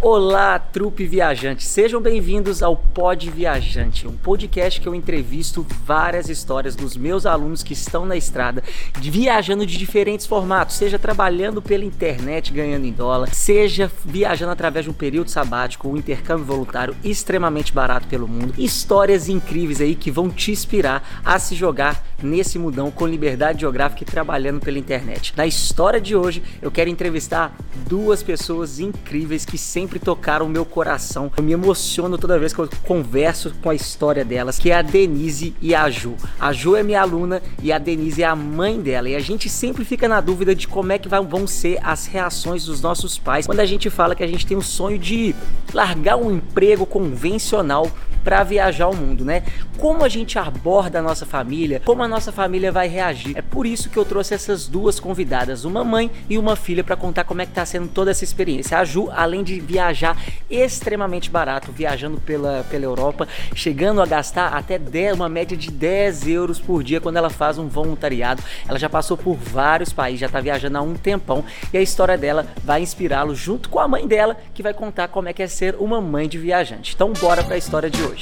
Olá, trupe viajante. Sejam bem-vindos ao Pod Viajante, um podcast que eu entrevisto várias histórias dos meus alunos que estão na estrada, viajando de diferentes formatos, seja trabalhando pela internet ganhando em dólar, seja viajando através de um período sabático, um intercâmbio voluntário extremamente barato pelo mundo. Histórias incríveis aí que vão te inspirar a se jogar nesse mudão com liberdade geográfica e trabalhando pela internet. Na história de hoje, eu quero entrevistar duas pessoas incríveis que sempre tocaram o meu coração. Eu me emociono toda vez que eu converso com a história delas, que é a Denise e a Ju. A Ju é minha aluna e a Denise é a mãe dela. E a gente sempre fica na dúvida de como é que vão ser as reações dos nossos pais quando a gente fala que a gente tem o sonho de largar um emprego convencional para viajar o mundo, né? Como a gente aborda a nossa família, como a nossa família vai reagir. É por isso que eu trouxe essas duas convidadas, uma mãe e uma filha, para contar como é que tá sendo toda essa experiência. A Ju, além de viajar extremamente barato, viajando pela, pela Europa, chegando a gastar até 10, uma média de 10 euros por dia quando ela faz um voluntariado. Ela já passou por vários países, já está viajando há um tempão e a história dela vai inspirá-lo junto com a mãe dela, que vai contar como é que é ser uma mãe de viajante. Então bora para a história de hoje.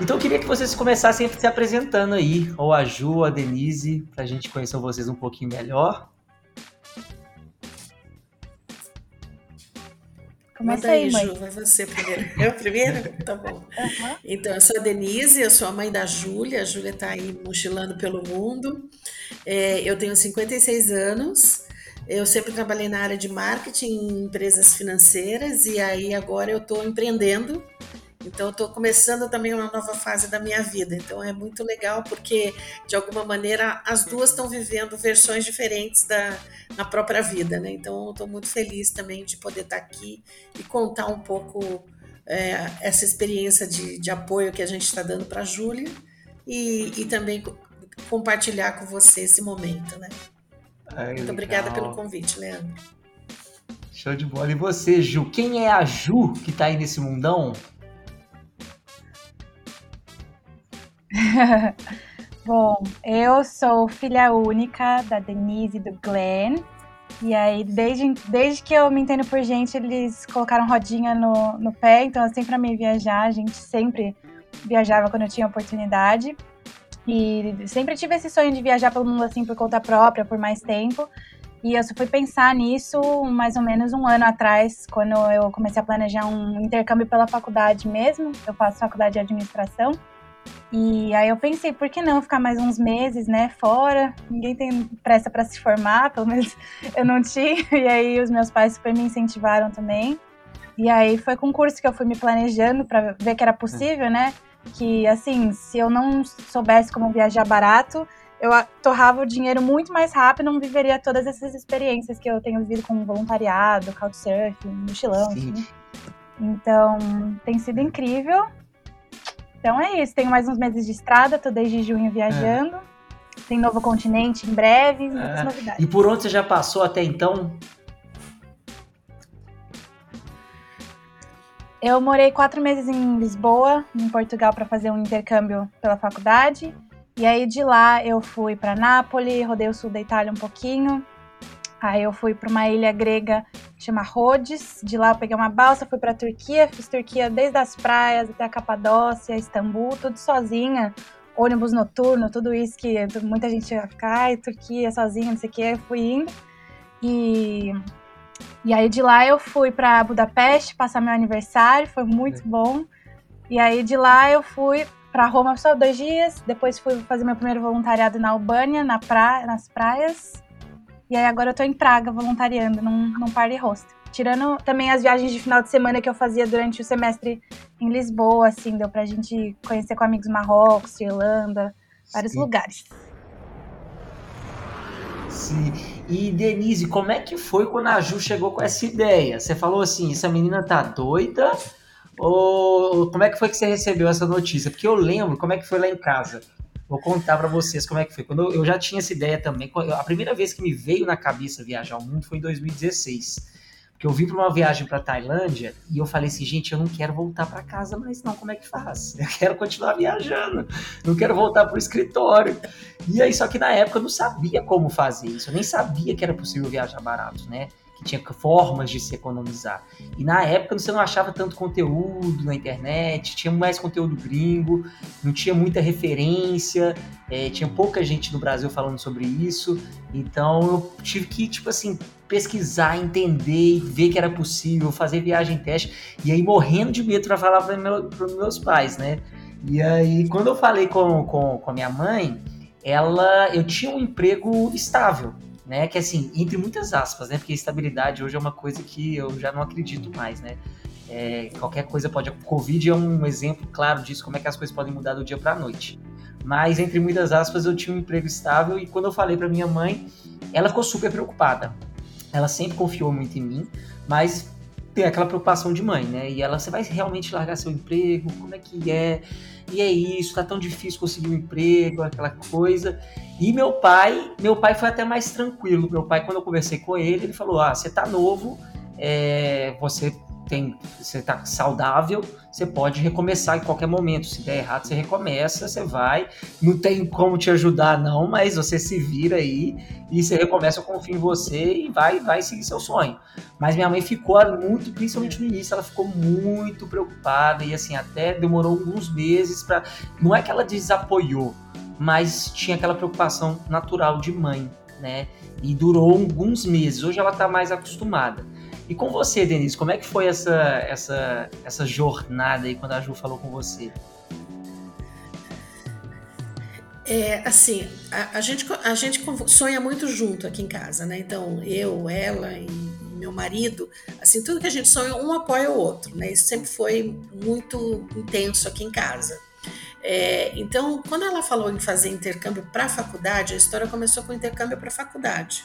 Então eu queria que vocês começassem se apresentando aí, ou a Ju, ou a Denise, para a gente conhecer vocês um pouquinho melhor. Começa aí, mãe. Ju, vai você primeiro. Eu primeiro? Tá bom. Uhum. Então, eu sou a Denise, eu sou a mãe da Júlia. A Júlia está aí mochilando pelo mundo. É, eu tenho 56 anos. Eu sempre trabalhei na área de marketing em empresas financeiras e aí agora eu estou empreendendo então, eu estou começando também uma nova fase da minha vida. Então, é muito legal porque, de alguma maneira, as duas estão vivendo versões diferentes da na própria vida, né? Então, estou muito feliz também de poder estar tá aqui e contar um pouco é, essa experiência de, de apoio que a gente está dando para a Júlia e, e também compartilhar com você esse momento, né? Ai, muito legal. obrigada pelo convite, Leandro. Show de bola. E você, Ju? Quem é a Ju que está aí nesse mundão? Bom, eu sou filha única da Denise e do Glenn. E aí, desde, desde que eu me entendo por gente, eles colocaram rodinha no, no pé, então eu sempre amei viajar, a gente sempre viajava quando eu tinha oportunidade. E sempre tive esse sonho de viajar pelo mundo assim por conta própria, por mais tempo. E eu só fui pensar nisso mais ou menos um ano atrás, quando eu comecei a planejar um intercâmbio pela faculdade mesmo. Eu faço faculdade de administração. E aí eu pensei, por que não ficar mais uns meses, né, fora? Ninguém tem pressa para se formar, pelo menos eu não tinha. E aí os meus pais super me incentivaram também. E aí foi com o curso que eu fui me planejando para ver que era possível, né? Que assim, se eu não soubesse como viajar barato, eu torrava o dinheiro muito mais rápido, não viveria todas essas experiências que eu tenho vivido com voluntariado, couchsurfing, mochilão, enfim. Então, tem sido incrível. Então é isso, tenho mais uns meses de estrada, tô desde junho viajando. É. Tem novo continente em breve, muitas é. novidades. E por onde você já passou até então? Eu morei quatro meses em Lisboa, em Portugal, para fazer um intercâmbio pela faculdade. E aí de lá eu fui para Nápoles, rodei o sul da Itália um pouquinho, Aí eu fui para uma ilha grega chama Rhodes. De lá eu peguei uma balsa, fui para Turquia, fiz Turquia desde as praias até a Capadócia, Istambul, tudo sozinha. Ônibus noturno, tudo isso que muita gente ia ficar, ai, Turquia sozinha, não sei o que, eu fui indo. E, e aí de lá eu fui para Budapeste passar meu aniversário, foi muito é. bom. E aí de lá eu fui para Roma só dois dias, depois fui fazer meu primeiro voluntariado na Albânia, na pra, nas praias. E aí agora eu tô em Praga voluntariando num, num party hostel. Tirando também as viagens de final de semana que eu fazia durante o semestre em Lisboa, assim, deu pra gente conhecer com amigos Marrocos, Irlanda, vários Sim. lugares. Sim. E Denise, como é que foi quando a Ju chegou com essa ideia? Você falou assim, essa menina tá doida? Ou como é que foi que você recebeu essa notícia? Porque eu lembro como é que foi lá em casa. Vou contar para vocês como é que foi. Quando eu, já tinha essa ideia também, a primeira vez que me veio na cabeça viajar ao mundo foi em 2016. Porque eu vim para uma viagem para Tailândia e eu falei assim, gente, eu não quero voltar para casa mais não, como é que faz? Eu quero continuar viajando, não quero voltar para o escritório. E aí, só que na época eu não sabia como fazer isso, eu nem sabia que era possível viajar barato, né? Que tinha formas de se economizar. E na época você não achava tanto conteúdo na internet, tinha mais conteúdo gringo, não tinha muita referência, é, tinha pouca gente no Brasil falando sobre isso, então eu tive que, tipo assim, pesquisar, entender, ver que era possível, fazer viagem teste, e aí morrendo de medo para falar para meu, meus pais, né? E aí, quando eu falei com, com, com a minha mãe, ela, eu tinha um emprego estável, né? Que assim, entre muitas aspas, né? Porque estabilidade hoje é uma coisa que eu já não acredito mais, né? É, qualquer coisa pode. Covid é um exemplo claro disso, como é que as coisas podem mudar do dia para a noite. Mas, entre muitas aspas, eu tinha um emprego estável e quando eu falei para minha mãe, ela ficou super preocupada. Ela sempre confiou muito em mim, mas tem aquela preocupação de mãe, né? E ela, você vai realmente largar seu emprego? Como é que é? E é isso, tá tão difícil conseguir um emprego, aquela coisa. E meu pai, meu pai foi até mais tranquilo. Meu pai, quando eu conversei com ele, ele falou: Ah, você tá novo, é, você tem, você tá saudável, você pode recomeçar em qualquer momento. Se der errado, você recomeça, você vai. Não tem como te ajudar, não, mas você se vira aí e você recomeça, eu confio em você e vai, vai seguir seu sonho. Mas minha mãe ficou muito, principalmente no início, ela ficou muito preocupada e assim, até demorou alguns meses para. Não é que ela desapoiou, mas tinha aquela preocupação natural de mãe, né? E durou alguns meses. Hoje ela tá mais acostumada. E com você, Denise, como é que foi essa, essa, essa jornada aí quando a Ju falou com você? É, assim, a, a, gente, a gente sonha muito junto aqui em casa, né? Então, eu, ela e meu marido, assim, tudo que a gente sonha, um apoia o outro, né? Isso sempre foi muito intenso aqui em casa. É, então, quando ela falou em fazer intercâmbio para a faculdade, a história começou com intercâmbio para a faculdade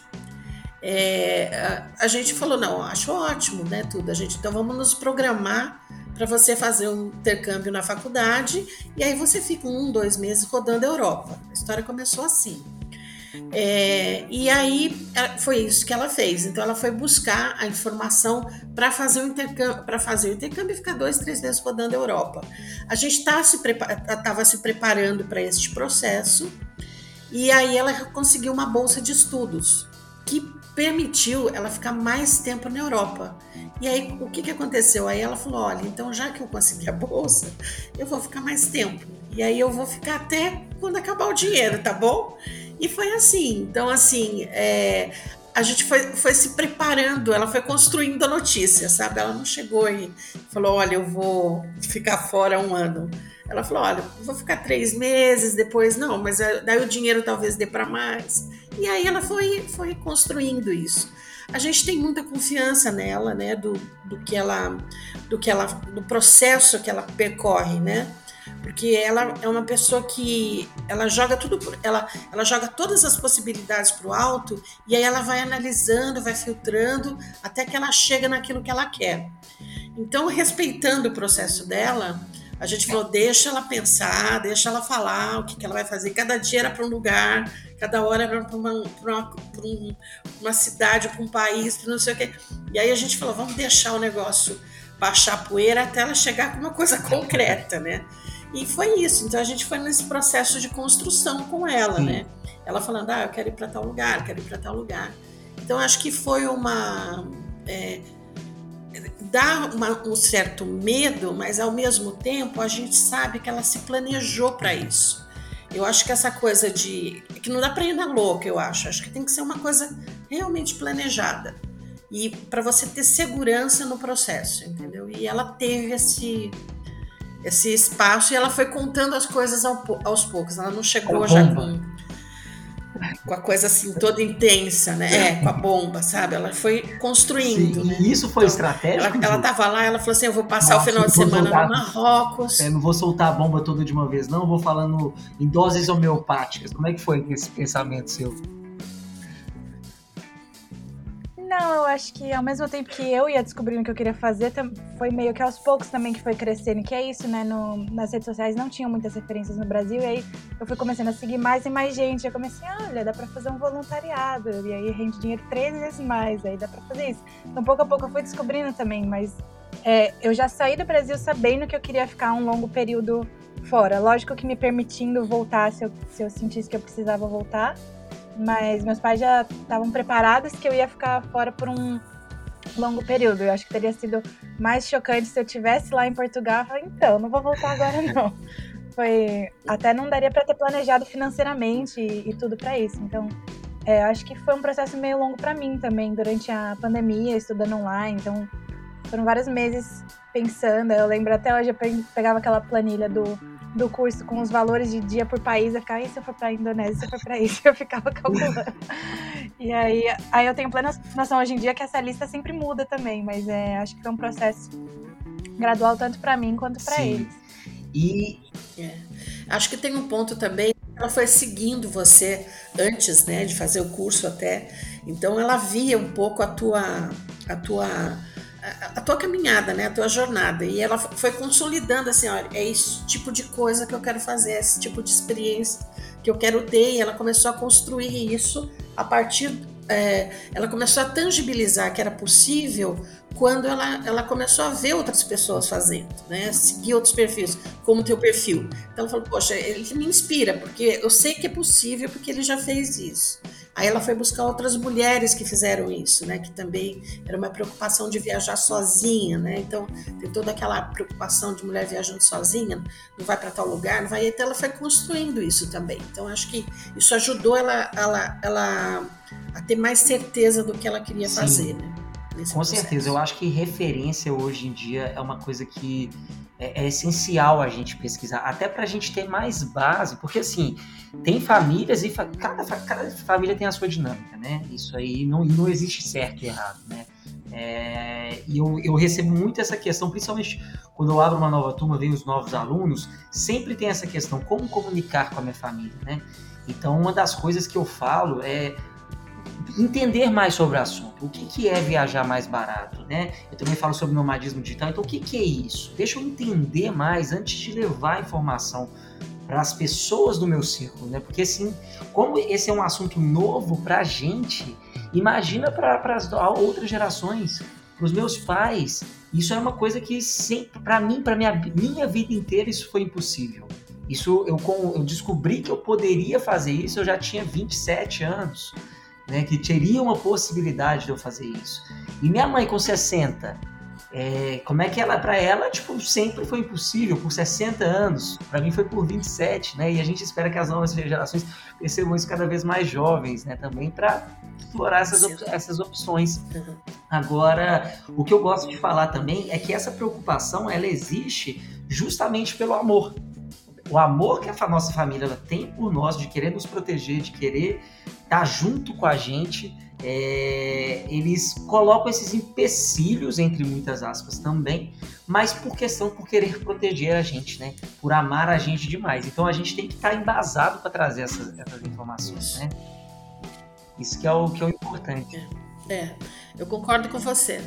é, a, a, gente falou, não, acho ótimo, né, tudo. A gente, então vamos nos programar para você fazer um intercâmbio na faculdade e aí você fica um, dois meses rodando a Europa. A história começou assim. É, e aí foi isso que ela fez. Então ela foi buscar a informação para fazer o intercâmbio, para fazer o intercâmbio e ficar dois, três meses rodando a Europa. A gente estava tá se, prepa se preparando para este processo e aí ela conseguiu uma bolsa de estudos que permitiu ela ficar mais tempo na Europa. E aí, o que, que aconteceu? Aí ela falou: olha, então já que eu consegui a bolsa, eu vou ficar mais tempo. E aí eu vou ficar até quando acabar o dinheiro, tá bom? E foi assim. Então, assim, é, a gente foi, foi se preparando, ela foi construindo a notícia, sabe? Ela não chegou e falou: olha, eu vou ficar fora um ano. Ela falou: olha, vou ficar três meses, depois não, mas daí o dinheiro talvez dê para mais. E aí ela foi, foi construindo isso. A gente tem muita confiança nela, né, do, do que ela, do que ela, do processo que ela percorre, né? Porque ela é uma pessoa que ela joga tudo, ela, ela joga todas as possibilidades para o alto e aí ela vai analisando, vai filtrando até que ela chega naquilo que ela quer. Então, respeitando o processo dela, a gente falou, deixa ela pensar, deixa ela falar o que, que ela vai fazer. Cada dia era para um lugar, cada hora era para uma, uma, um, uma cidade, para um país, para não sei o quê. E aí a gente falou, vamos deixar o negócio baixar a poeira até ela chegar com uma coisa concreta, né? E foi isso. Então a gente foi nesse processo de construção com ela, Sim. né? Ela falando, ah, eu quero ir para tal lugar, quero ir para tal lugar. Então acho que foi uma. É, dá uma, um certo medo, mas ao mesmo tempo a gente sabe que ela se planejou para isso. Eu acho que essa coisa de. que não dá para ir na louca, eu acho. Acho que tem que ser uma coisa realmente planejada. E para você ter segurança no processo, entendeu? E ela teve esse, esse espaço e ela foi contando as coisas aos poucos. Ela não chegou já com com a coisa assim toda intensa, né? É, com a bomba, sabe? Ela foi construindo. Sim, né? E isso foi então, estratégico? Ela, ela tava lá, ela falou assim: eu vou passar Nossa, o final de semana soltar, no Marrocos. É, não vou soltar a bomba toda de uma vez, não, vou falando em doses homeopáticas. Como é que foi esse pensamento seu? Não, eu acho que ao mesmo tempo que eu ia descobrindo o que eu queria fazer, foi meio que aos poucos também que foi crescendo, que é isso, né? No, nas redes sociais não tinham muitas referências no Brasil, e aí eu fui começando a seguir mais e mais gente. Eu comecei, olha, dá pra fazer um voluntariado, e aí rende dinheiro três vezes mais, aí dá pra fazer isso. Então, pouco a pouco eu fui descobrindo também, mas é, eu já saí do Brasil sabendo que eu queria ficar um longo período fora. Lógico que me permitindo voltar se eu, se eu sentisse que eu precisava voltar. Mas meus pais já estavam preparados que eu ia ficar fora por um, longo período. Eu acho que teria sido mais chocante se eu tivesse lá em Portugal. Eu falei, então, não vou voltar agora não. Foi até não daria para ter planejado financeiramente e, e tudo para isso. Então, é, acho que foi um processo meio longo para mim também durante a pandemia, estudando online. Então, foram vários meses pensando. Eu lembro até hoje, eu pegava aquela planilha do, do curso com os valores de dia por país. Eu ficava, e se eu for pra Indonésia, se eu for pra isso? Eu ficava calculando. e aí, aí eu tenho plena noção hoje em dia que essa lista sempre muda também, mas é, acho que foi um processo gradual tanto para mim quanto para eles. E é. acho que tem um ponto também. Ela foi seguindo você antes, né, de fazer o curso até. Então ela via um pouco a tua a tua a, tua caminhada, né, a tua jornada. E ela foi consolidando assim, olha, é esse tipo de coisa que eu quero fazer, é esse tipo de experiência que eu quero ter. E ela começou a construir isso a partir é, ela começou a tangibilizar que era possível quando ela, ela começou a ver outras pessoas fazendo, né? Seguir outros perfis, como o teu perfil. Então ela falou, poxa, ele me inspira, porque eu sei que é possível, porque ele já fez isso. Aí ela foi buscar outras mulheres que fizeram isso, né? Que também era uma preocupação de viajar sozinha, né? Então tem toda aquela preocupação de mulher viajando sozinha, não vai para tal lugar, não vai. Então ela foi construindo isso também. Então acho que isso ajudou ela, ela, ela a ter mais certeza do que ela queria Sim. fazer, né? Com processo. certeza, eu acho que referência hoje em dia é uma coisa que é, é essencial a gente pesquisar, até para a gente ter mais base, porque assim, tem famílias e fa cada, cada, família tem a sua dinâmica, né? Isso aí não, não existe certo e errado, né? É, e eu, eu recebo muito essa questão, principalmente quando eu abro uma nova turma, vem os novos alunos, sempre tem essa questão, como comunicar com a minha família, né? Então, uma das coisas que eu falo é entender mais sobre o assunto. O que, que é viajar mais barato, né? Eu também falo sobre nomadismo digital. Então, o que, que é isso? Deixa eu entender mais antes de levar a informação para as pessoas do meu círculo, né? Porque assim, como esse é um assunto novo para a gente, imagina para as outras gerações, para os meus pais. Isso é uma coisa que sempre, para mim, para minha minha vida inteira, isso foi impossível. Isso eu, eu descobri que eu poderia fazer isso. Eu já tinha 27 anos né, que teria uma possibilidade de eu fazer isso. E minha mãe com 60, é, como é que ela, para ela, tipo, sempre foi impossível, por 60 anos, para mim foi por 27, né, e a gente espera que as novas gerações percebam isso cada vez mais jovens, né, também para explorar essas, op essas opções. Uhum. Agora, o que eu gosto de falar também é que essa preocupação, ela existe justamente pelo amor, o amor que a nossa família tem por nós, de querer nos proteger, de querer tá junto com a gente, é, eles colocam esses empecilhos, entre muitas aspas, também, mas por questão, por querer proteger a gente, né? Por amar a gente demais. Então a gente tem que estar tá embasado para trazer essas, essas, informações, né? Isso que é o que é o importante. É, eu concordo com você.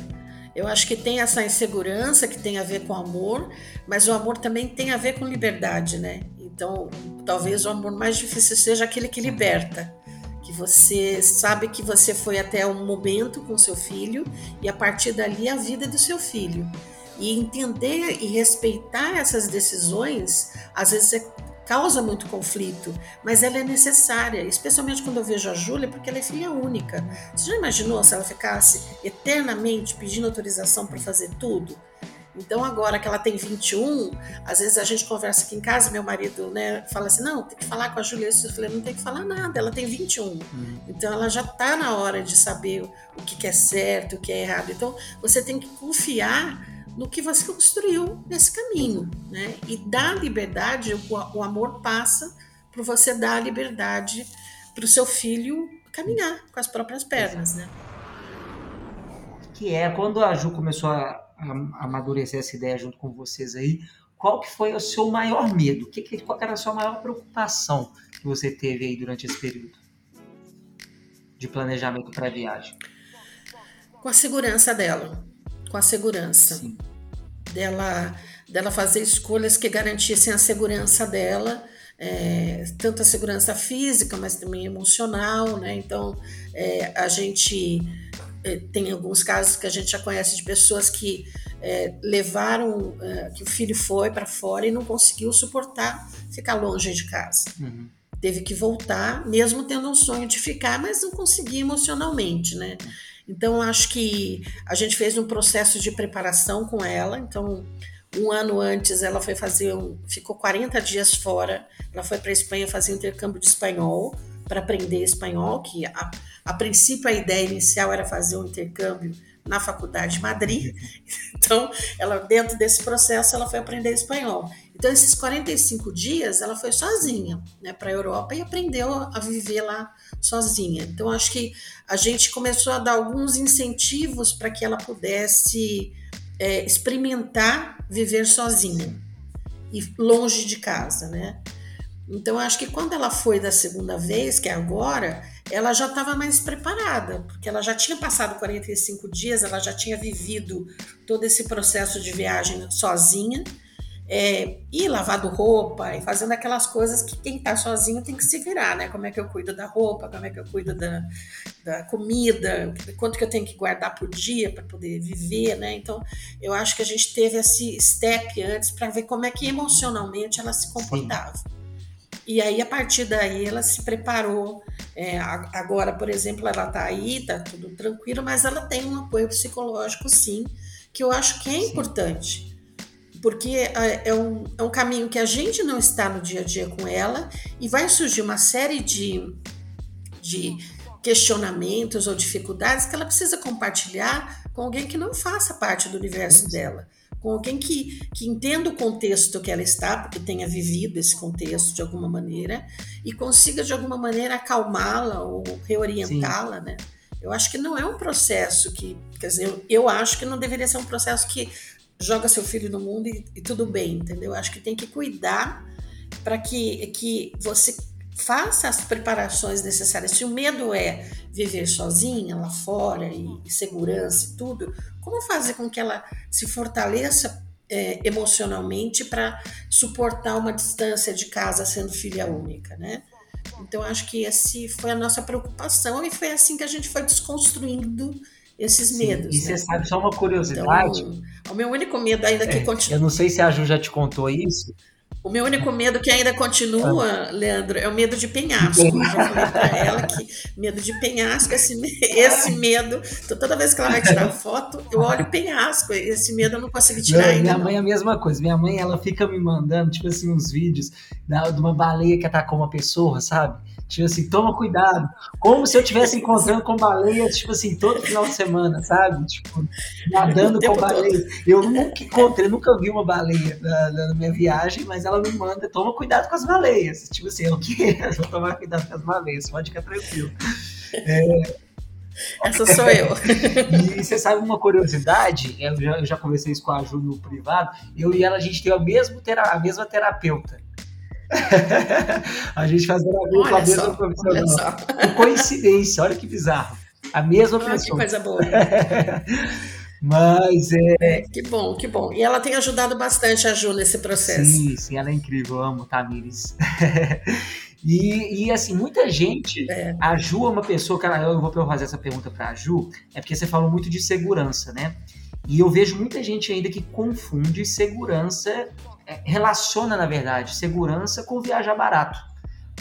Eu acho que tem essa insegurança que tem a ver com amor, mas o amor também tem a ver com liberdade, né? Então, talvez o amor mais difícil seja aquele que liberta que você sabe que você foi até um momento com seu filho e a partir dali a vida do seu filho. E entender e respeitar essas decisões, às vezes é, causa muito conflito, mas ela é necessária, especialmente quando eu vejo a Júlia, porque ela é filha única. Você já imaginou se ela ficasse eternamente pedindo autorização para fazer tudo? Então, agora que ela tem 21, às vezes a gente conversa aqui em casa, meu marido né, fala assim: não, tem que falar com a Julia. Eu falei: não tem que falar nada, ela tem 21. Uhum. Então, ela já está na hora de saber o que é certo, o que é errado. Então, você tem que confiar no que você construiu nesse caminho, né? E dar liberdade, o, amor passa por você dar a liberdade para o seu filho caminhar com as próprias pernas, né? Que é quando a Ju começou a amadurecer essa ideia junto com vocês aí. Qual que foi o seu maior medo? Que, que, qual era a sua maior preocupação que você teve aí durante esse período de planejamento para a viagem? Com a segurança dela, com a segurança Sim. Dela, dela fazer escolhas que garantissem a segurança dela, é, tanto a segurança física, mas também emocional, né? Então, é, a gente é, tem alguns casos que a gente já conhece de pessoas que é, levaram, é, que o filho foi para fora e não conseguiu suportar ficar longe de casa. Uhum. Teve que voltar, mesmo tendo um sonho de ficar, mas não conseguia emocionalmente, né? Então, acho que a gente fez um processo de preparação com ela. Então, um ano antes, ela foi fazer, um, ficou 40 dias fora. Ela foi para a Espanha fazer um intercâmbio de espanhol para aprender espanhol, que a, a princípio a ideia inicial era fazer um intercâmbio na faculdade de Madrid. Então, ela dentro desse processo ela foi aprender espanhol. Então, esses 45 dias ela foi sozinha, né, para a Europa e aprendeu a viver lá sozinha. Então, acho que a gente começou a dar alguns incentivos para que ela pudesse é, experimentar viver sozinha e longe de casa, né? Então, acho que quando ela foi da segunda vez, que é agora, ela já estava mais preparada, porque ela já tinha passado 45 dias, ela já tinha vivido todo esse processo de viagem sozinha, é, e lavado roupa, e fazendo aquelas coisas que quem está sozinho tem que se virar, né? Como é que eu cuido da roupa, como é que eu cuido da, da comida, quanto que eu tenho que guardar por dia para poder viver, né? Então, eu acho que a gente teve esse step antes para ver como é que emocionalmente ela se comportava. Sim. E aí, a partir daí, ela se preparou. É, agora, por exemplo, ela está aí, está tudo tranquilo, mas ela tem um apoio psicológico, sim, que eu acho que é sim. importante. Porque é, é um, é um caminho que a gente não está no dia a dia com ela e vai surgir uma série de, de questionamentos ou dificuldades que ela precisa compartilhar com alguém que não faça parte do universo dela com alguém que, que entenda o contexto que ela está, porque tenha vivido esse contexto de alguma maneira, e consiga de alguma maneira acalmá-la ou reorientá-la, né? Eu acho que não é um processo que, quer dizer, eu, eu, acho que não deveria ser um processo que joga seu filho no mundo e, e tudo bem, entendeu? Eu acho que tem que cuidar para que, que você faça as preparações necessárias. Se o medo é viver sozinha lá fora e, e segurança e tudo, como fazer com que ela se fortaleça é, emocionalmente para suportar uma distância de casa sendo filha única, né? Então acho que esse foi a nossa preocupação e foi assim que a gente foi desconstruindo esses Sim, medos. E né? você sabe só uma curiosidade? Então, o meu único medo ainda que é, continua. Eu não sei se a Ju já te contou isso, o meu único medo que ainda continua, ah. Leandro, é o medo de penhasco. Eu já falei para ela que medo de penhasco, esse, esse medo. Então, toda vez que ela vai tirar foto, eu olho o penhasco. Esse medo eu não consigo tirar não, ainda. Minha mãe é a mesma coisa. Minha mãe, ela fica me mandando, tipo assim, uns vídeos da, de uma baleia que atacou uma pessoa, sabe? Tipo assim, toma cuidado. Como se eu estivesse encontrando com baleias, tipo assim, todo final de semana, sabe? Tipo, nadando com baleias. Eu nunca encontrei, nunca vi uma baleia na, na, minha viagem, mas ela me manda, toma cuidado com as baleias. Tipo assim, eu quero vou tomar cuidado com as baleias, pode ficar tranquilo. É, essa sou eu. e você sabe uma curiosidade? Eu já, eu já conversei isso com a Ju no privado. Eu e ela, a gente tem a, mesmo a mesma terapeuta. a gente fazendo a, olha com a mesma só, profissional. Que coincidência, olha que bizarro. A mesma olha pessoa. Que coisa boa. Mas é... é... Que bom, que bom. E ela tem ajudado bastante a Ju nesse processo. Sim, sim, ela é incrível. Eu amo Tamires. e, e assim, muita gente. É. A Ju é uma pessoa ela, eu vou fazer essa pergunta para a Ju, é porque você falou muito de segurança, né? E eu vejo muita gente ainda que confunde segurança relaciona, na verdade, segurança com viajar barato.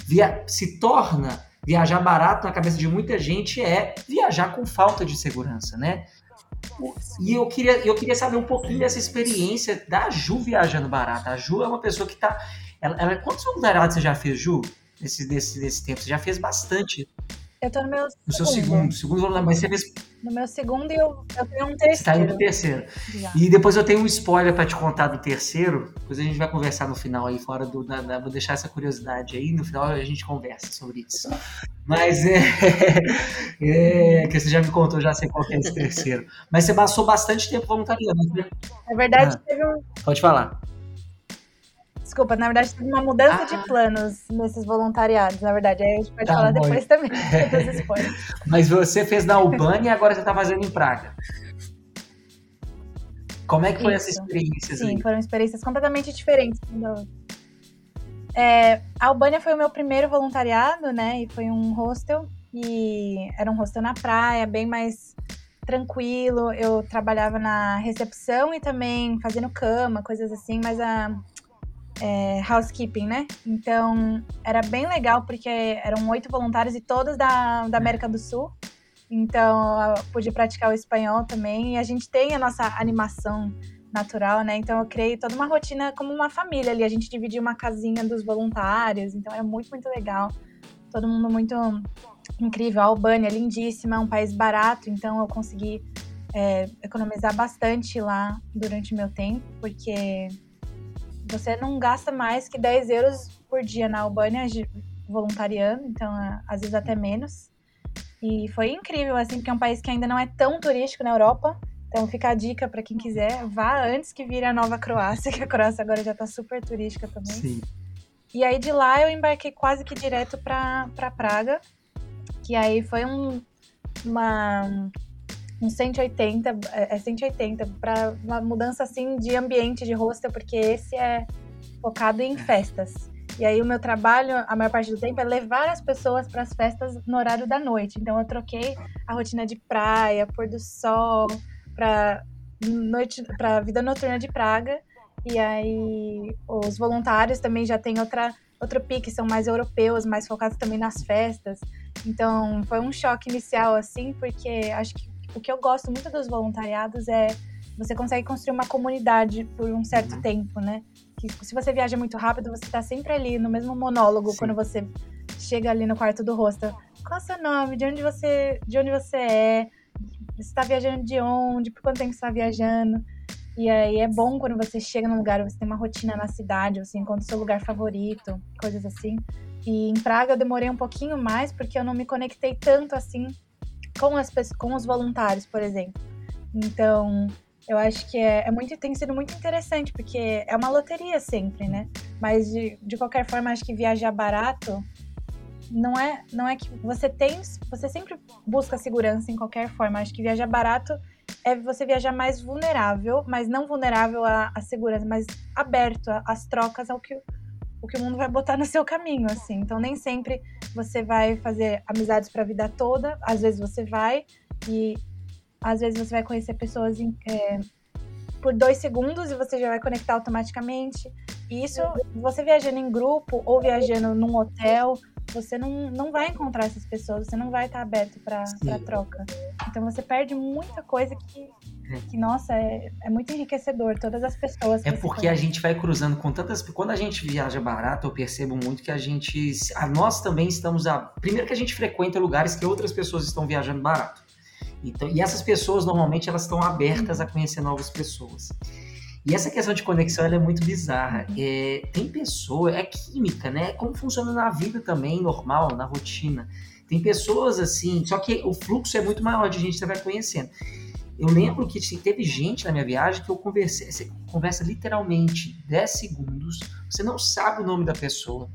Via, se torna viajar barato na cabeça de muita gente é viajar com falta de segurança, né? E eu queria, eu queria saber um pouquinho dessa experiência da Ju viajando barato. A Ju é uma pessoa que tá. Ela, ela, quantos voluntariados você já fez, Ju? Nesse, nesse, nesse tempo? Você já fez bastante. Eu tô no meu No seu segundo, segundo mas você fez no meu segundo e eu, eu tenho um terceiro. Você tá indo pro terceiro. Já. E depois eu tenho um spoiler para te contar do terceiro. Depois a gente vai conversar no final aí, fora do. Na, vou deixar essa curiosidade aí. No final a gente conversa sobre isso. Mas é, é. que você já me contou, já sei qual é esse terceiro. Mas você passou bastante tempo voluntariando, né? Na verdade, ah, teve um. Pode falar. Desculpa, na verdade teve uma mudança ah. de planos nesses voluntariados, na verdade. Aí a gente pode tá falar bom. depois também, Mas você fez na Albânia e agora você está fazendo em Praga. Como é que foi Isso. essa experiência? Sim, aí? foram experiências completamente diferentes. É, a Albânia foi o meu primeiro voluntariado, né? E foi um hostel. E era um hostel na praia, bem mais tranquilo. Eu trabalhava na recepção e também fazendo cama, coisas assim, mas a é, housekeeping, né? Então era bem legal porque eram oito voluntários e todos da, da América do Sul. Então, pude praticar o espanhol também. E a gente tem a nossa animação natural, né? Então, eu criei toda uma rotina como uma família ali. A gente dividia uma casinha dos voluntários. Então, era muito, muito legal. Todo mundo muito incrível. A Albânia, lindíssima, é um país barato. Então, eu consegui é, economizar bastante lá durante o meu tempo, porque você não gasta mais que 10 euros por dia na Albânia voluntariando, então é, às vezes até menos. E foi incrível, assim, porque é um país que ainda não é tão turístico na Europa. Então fica a dica para quem quiser, vá antes que vire a nova Croácia, que a Croácia agora já está super turística também. Sim. E aí de lá eu embarquei quase que direto para Praga, que aí foi um, uma, um 180, é 180 é para uma mudança assim de ambiente de hostel, porque esse é focado em é. festas. E aí o meu trabalho, a maior parte do tempo, é levar as pessoas para as festas no horário da noite. Então eu troquei a rotina de praia, pôr do sol, para noite, para vida noturna de Praga. E aí os voluntários também já têm outra outro pique, são mais europeus, mais focados também nas festas. Então foi um choque inicial assim, porque acho que o que eu gosto muito dos voluntariados é você consegue construir uma comunidade por um certo uhum. tempo, né? Que se você viaja muito rápido, você tá sempre ali no mesmo monólogo Sim. quando você chega ali no quarto do hostel. Qual é o seu nome? De onde você, de onde você é? Você está viajando de onde? Por quanto tempo você está viajando? E aí é bom quando você chega num lugar, você tem uma rotina na cidade, você encontra o seu lugar favorito, coisas assim. E em Praga eu demorei um pouquinho mais porque eu não me conectei tanto assim com as com os voluntários, por exemplo. Então, eu acho que é, é, muito, tem sido muito interessante, porque é uma loteria sempre, né? Mas de, de qualquer forma, acho que viajar barato não é, não é que você tem, você sempre busca segurança em qualquer forma. Acho que viajar barato é você viajar mais vulnerável, mas não vulnerável à, à segurança, mas aberto às trocas, ao que o que o mundo vai botar no seu caminho, assim. Então nem sempre você vai fazer amizades para a vida toda. Às vezes você vai e às vezes você vai conhecer pessoas em, é, por dois segundos e você já vai conectar automaticamente. E isso, você viajando em grupo ou viajando num hotel, você não, não vai encontrar essas pessoas, você não vai estar aberto para troca. Então você perde muita coisa que, que nossa, é, é muito enriquecedor. Todas as pessoas. É porque a gente vai cruzando com tantas. Quando a gente viaja barato, eu percebo muito que a gente. A, nós também estamos. A, primeiro que a gente frequenta lugares que outras pessoas estão viajando barato. Então, e essas pessoas normalmente elas estão abertas a conhecer novas pessoas. E essa questão de conexão é muito bizarra. É, tem pessoa, é química, né? Como funciona na vida também, normal, na rotina. Tem pessoas assim, só que o fluxo é muito maior de gente que você vai conhecendo. Eu lembro que teve gente na minha viagem que eu conversei, você conversa literalmente 10 segundos, você não sabe o nome da pessoa,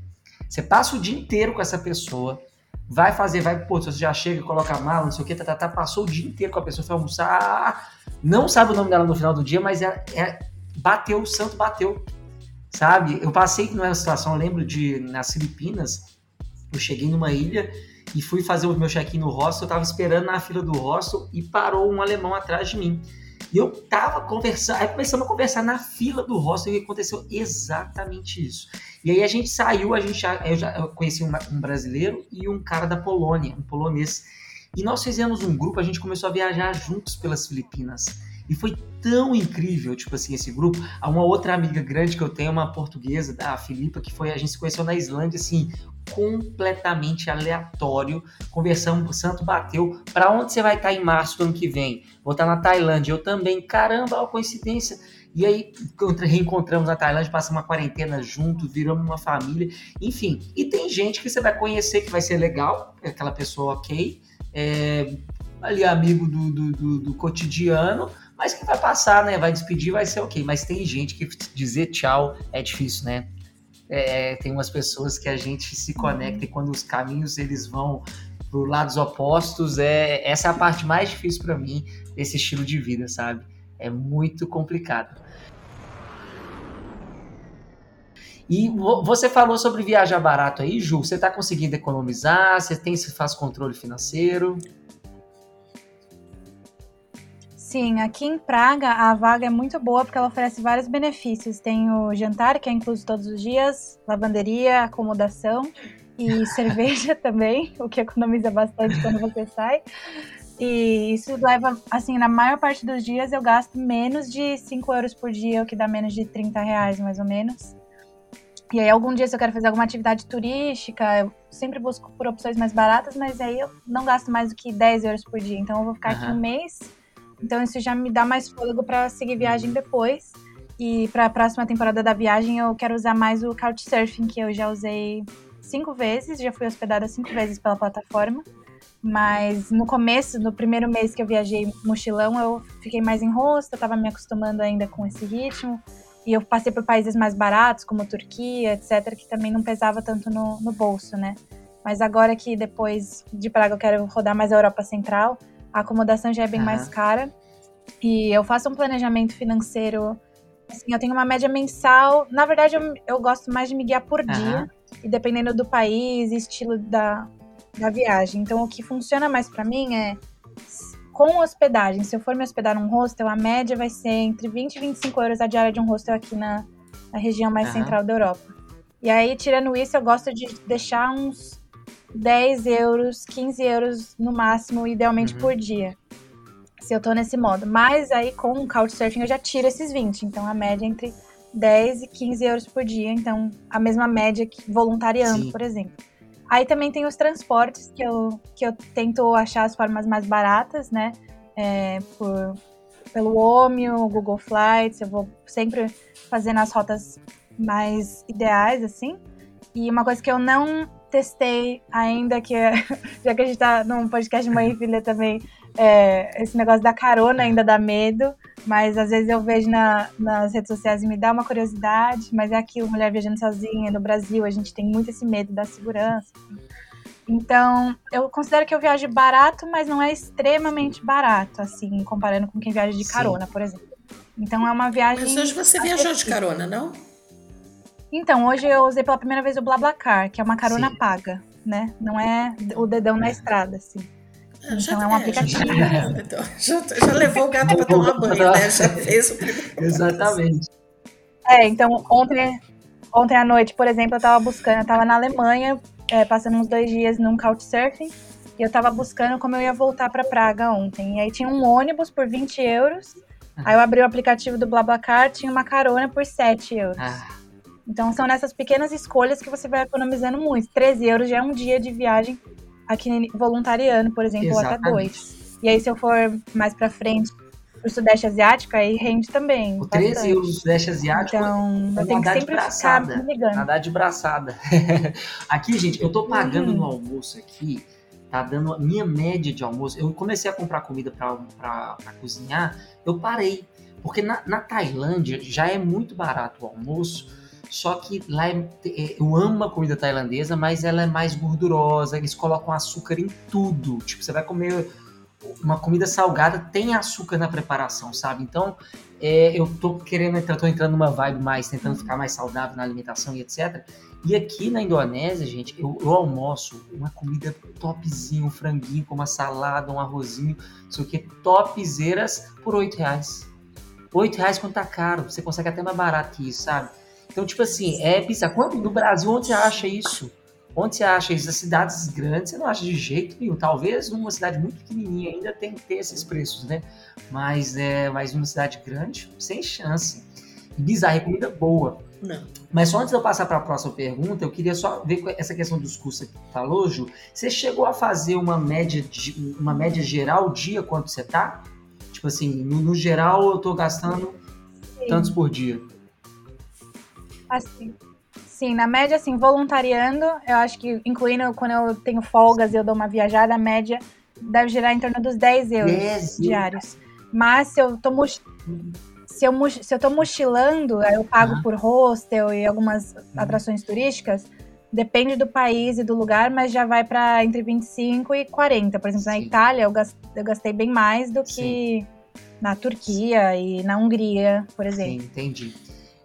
você passa o dia inteiro com essa pessoa, vai fazer, vai, pô, você já chega, coloca a mala, não sei o que, tá, tá, tá, passou o dia inteiro com a pessoa, foi almoçar, não sabe o nome dela no final do dia, mas é, é bateu, o santo bateu, sabe? Eu passei numa situação, eu lembro de, nas Filipinas, eu cheguei numa ilha e fui fazer o meu check-in no hostel, eu tava esperando na fila do hostel e parou um alemão atrás de mim. E eu tava conversando, aí começamos a conversar na fila do hostel e aconteceu exatamente isso. E aí a gente saiu, a gente já, eu já conheci um brasileiro e um cara da Polônia, um polonês. E nós fizemos um grupo, a gente começou a viajar juntos pelas Filipinas. E foi tão incrível, tipo assim, esse grupo. Há uma outra amiga grande que eu tenho, uma portuguesa, a Filipa, que foi, a gente se conheceu na Islândia, assim, completamente aleatório. Conversamos, o santo bateu. Para onde você vai estar em março do ano que vem? Vou estar na Tailândia. Eu também. Caramba, ó, coincidência. E aí reencontramos na Tailândia, passamos uma quarentena junto, viramos uma família, enfim. E tem gente que você vai conhecer que vai ser legal, aquela pessoa ok, é, ali amigo do, do, do, do cotidiano, mas que vai passar, né? Vai despedir, vai ser ok. Mas tem gente que dizer tchau é difícil, né? É, tem umas pessoas que a gente se conecta e quando os caminhos eles vão por lados opostos, é essa é a parte mais difícil para mim desse estilo de vida, sabe? É muito complicado. E você falou sobre viajar barato aí, Ju. Você está conseguindo economizar? Você tem, se faz controle financeiro? Sim, aqui em Praga a vaga é muito boa porque ela oferece vários benefícios. Tem o jantar, que é incluso todos os dias, lavanderia, acomodação e cerveja também, o que economiza bastante quando você sai. E isso leva, assim, na maior parte dos dias eu gasto menos de 5 euros por dia, o que dá menos de 30 reais, mais ou menos. E aí, algum dia, se eu quero fazer alguma atividade turística, eu sempre busco por opções mais baratas, mas aí eu não gasto mais do que 10 euros por dia. Então, eu vou ficar uhum. aqui um mês. Então, isso já me dá mais fôlego para seguir viagem depois. E para a próxima temporada da viagem, eu quero usar mais o Couchsurfing, que eu já usei cinco vezes, já fui hospedada cinco vezes pela plataforma. Mas no começo, no primeiro mês que eu viajei mochilão, eu fiquei mais em rosto, eu estava me acostumando ainda com esse ritmo. E eu passei por países mais baratos, como Turquia, etc., que também não pesava tanto no, no bolso, né? Mas agora que depois de Praga eu quero rodar mais a Europa Central, a acomodação já é bem uhum. mais cara. E eu faço um planejamento financeiro. Assim, eu tenho uma média mensal. Na verdade, eu, eu gosto mais de me guiar por uhum. dia. E dependendo do país e estilo da, da viagem. Então, o que funciona mais para mim é com hospedagem, se eu for me hospedar num hostel, a média vai ser entre 20 e 25 euros a diária de um hostel aqui na, na região mais uhum. central da Europa. E aí, tirando isso, eu gosto de deixar uns 10 euros, 15 euros no máximo, idealmente uhum. por dia. Se eu tô nesse modo. Mas aí, com o Couchsurfing, eu já tiro esses 20. Então, a média é entre 10 e 15 euros por dia. Então, a mesma média que voluntariando, Sim. por exemplo. Aí também tem os transportes, que eu, que eu tento achar as formas mais baratas, né? É, por, pelo Omio, Google Flights, eu vou sempre fazendo as rotas mais ideais, assim. E uma coisa que eu não testei ainda, que já que a gente tá num podcast Mãe e Filha também, é, esse negócio da carona ainda dá medo, mas às vezes eu vejo na, nas redes sociais e me dá uma curiosidade, mas é aquilo, mulher viajando sozinha no Brasil, a gente tem muito esse medo da segurança. Então, eu considero que eu viajo barato, mas não é extremamente barato, assim, comparando com quem viaja de carona, Sim. por exemplo. Então é uma viagem. Mas hoje você viajou de carona, não? Então, hoje eu usei pela primeira vez o BlaBlaCar, que é uma carona Sim. paga, né? Não é o dedão na estrada, assim. Ah, então é um aplicativo. Já, já, já, levou o gato para tomar banho, né? Já fez o primeiro. Exatamente. É, então ontem, ontem à noite, por exemplo, eu estava buscando, eu estava na Alemanha, é, passando uns dois dias num couchsurfing, e eu estava buscando como eu ia voltar para Praga ontem. E aí tinha um ônibus por 20 euros, aí eu abri o aplicativo do BlaBlaCar, tinha uma carona por 7 euros. Ah. Então são nessas pequenas escolhas que você vai economizando muito. 13 euros já é um dia de viagem aqui voluntariando, por exemplo, Exatamente. ou até dois. E aí, se eu for mais pra frente pro Sudeste Asiático, aí rende também. O 13 euros no Sudeste Asiático então, é eu tenho que sempre braçada, ficar me ligando. Nadar de braçada. aqui, gente, eu tô pagando uhum. no almoço aqui, tá dando a minha média de almoço. Eu comecei a comprar comida para cozinhar, eu parei. Porque na, na Tailândia já é muito barato o almoço, só que lá é, é, eu amo a comida tailandesa, mas ela é mais gordurosa. Eles colocam açúcar em tudo. Tipo, você vai comer uma comida salgada, tem açúcar na preparação, sabe? Então, é, eu tô querendo entrar, tô entrando numa vibe mais, tentando ficar mais saudável na alimentação e etc. E aqui na Indonésia, gente, eu, eu almoço uma comida topzinho, um franguinho com uma salada, um arrozinho, não sei o que, topzeiras por 8 reais. 8 reais quando tá caro, você consegue até mais barato que isso, sabe? Então, tipo assim, é bizarro. Quando, no Brasil, onde você acha isso? Onde você acha isso? As cidades grandes, você não acha de jeito nenhum. Talvez numa cidade muito pequenininha ainda tem que ter esses preços, né? Mas, é, mas numa cidade grande, sem chance. Bizarro, é comida boa. Não. Mas só antes de eu passar para a próxima pergunta, eu queria só ver essa questão dos custos que falou, Ju. Você chegou a fazer uma média, de, uma média geral dia quanto você tá? Tipo assim, no, no geral eu tô gastando Sim. tantos por dia. Assim, sim, na média, assim, voluntariando, eu acho que, incluindo quando eu tenho folgas e eu dou uma viajada, a média deve gerar em torno dos 10 euros 10 diários. Mas se eu tô se eu, se eu tô mochilando, eu pago uhum. por hostel e algumas atrações turísticas, depende do país e do lugar, mas já vai para entre 25 e 40. Por exemplo, Sim. na Itália eu gastei, eu gastei, bem mais do que Sim. na Turquia e na Hungria, por exemplo. Sim, entendi.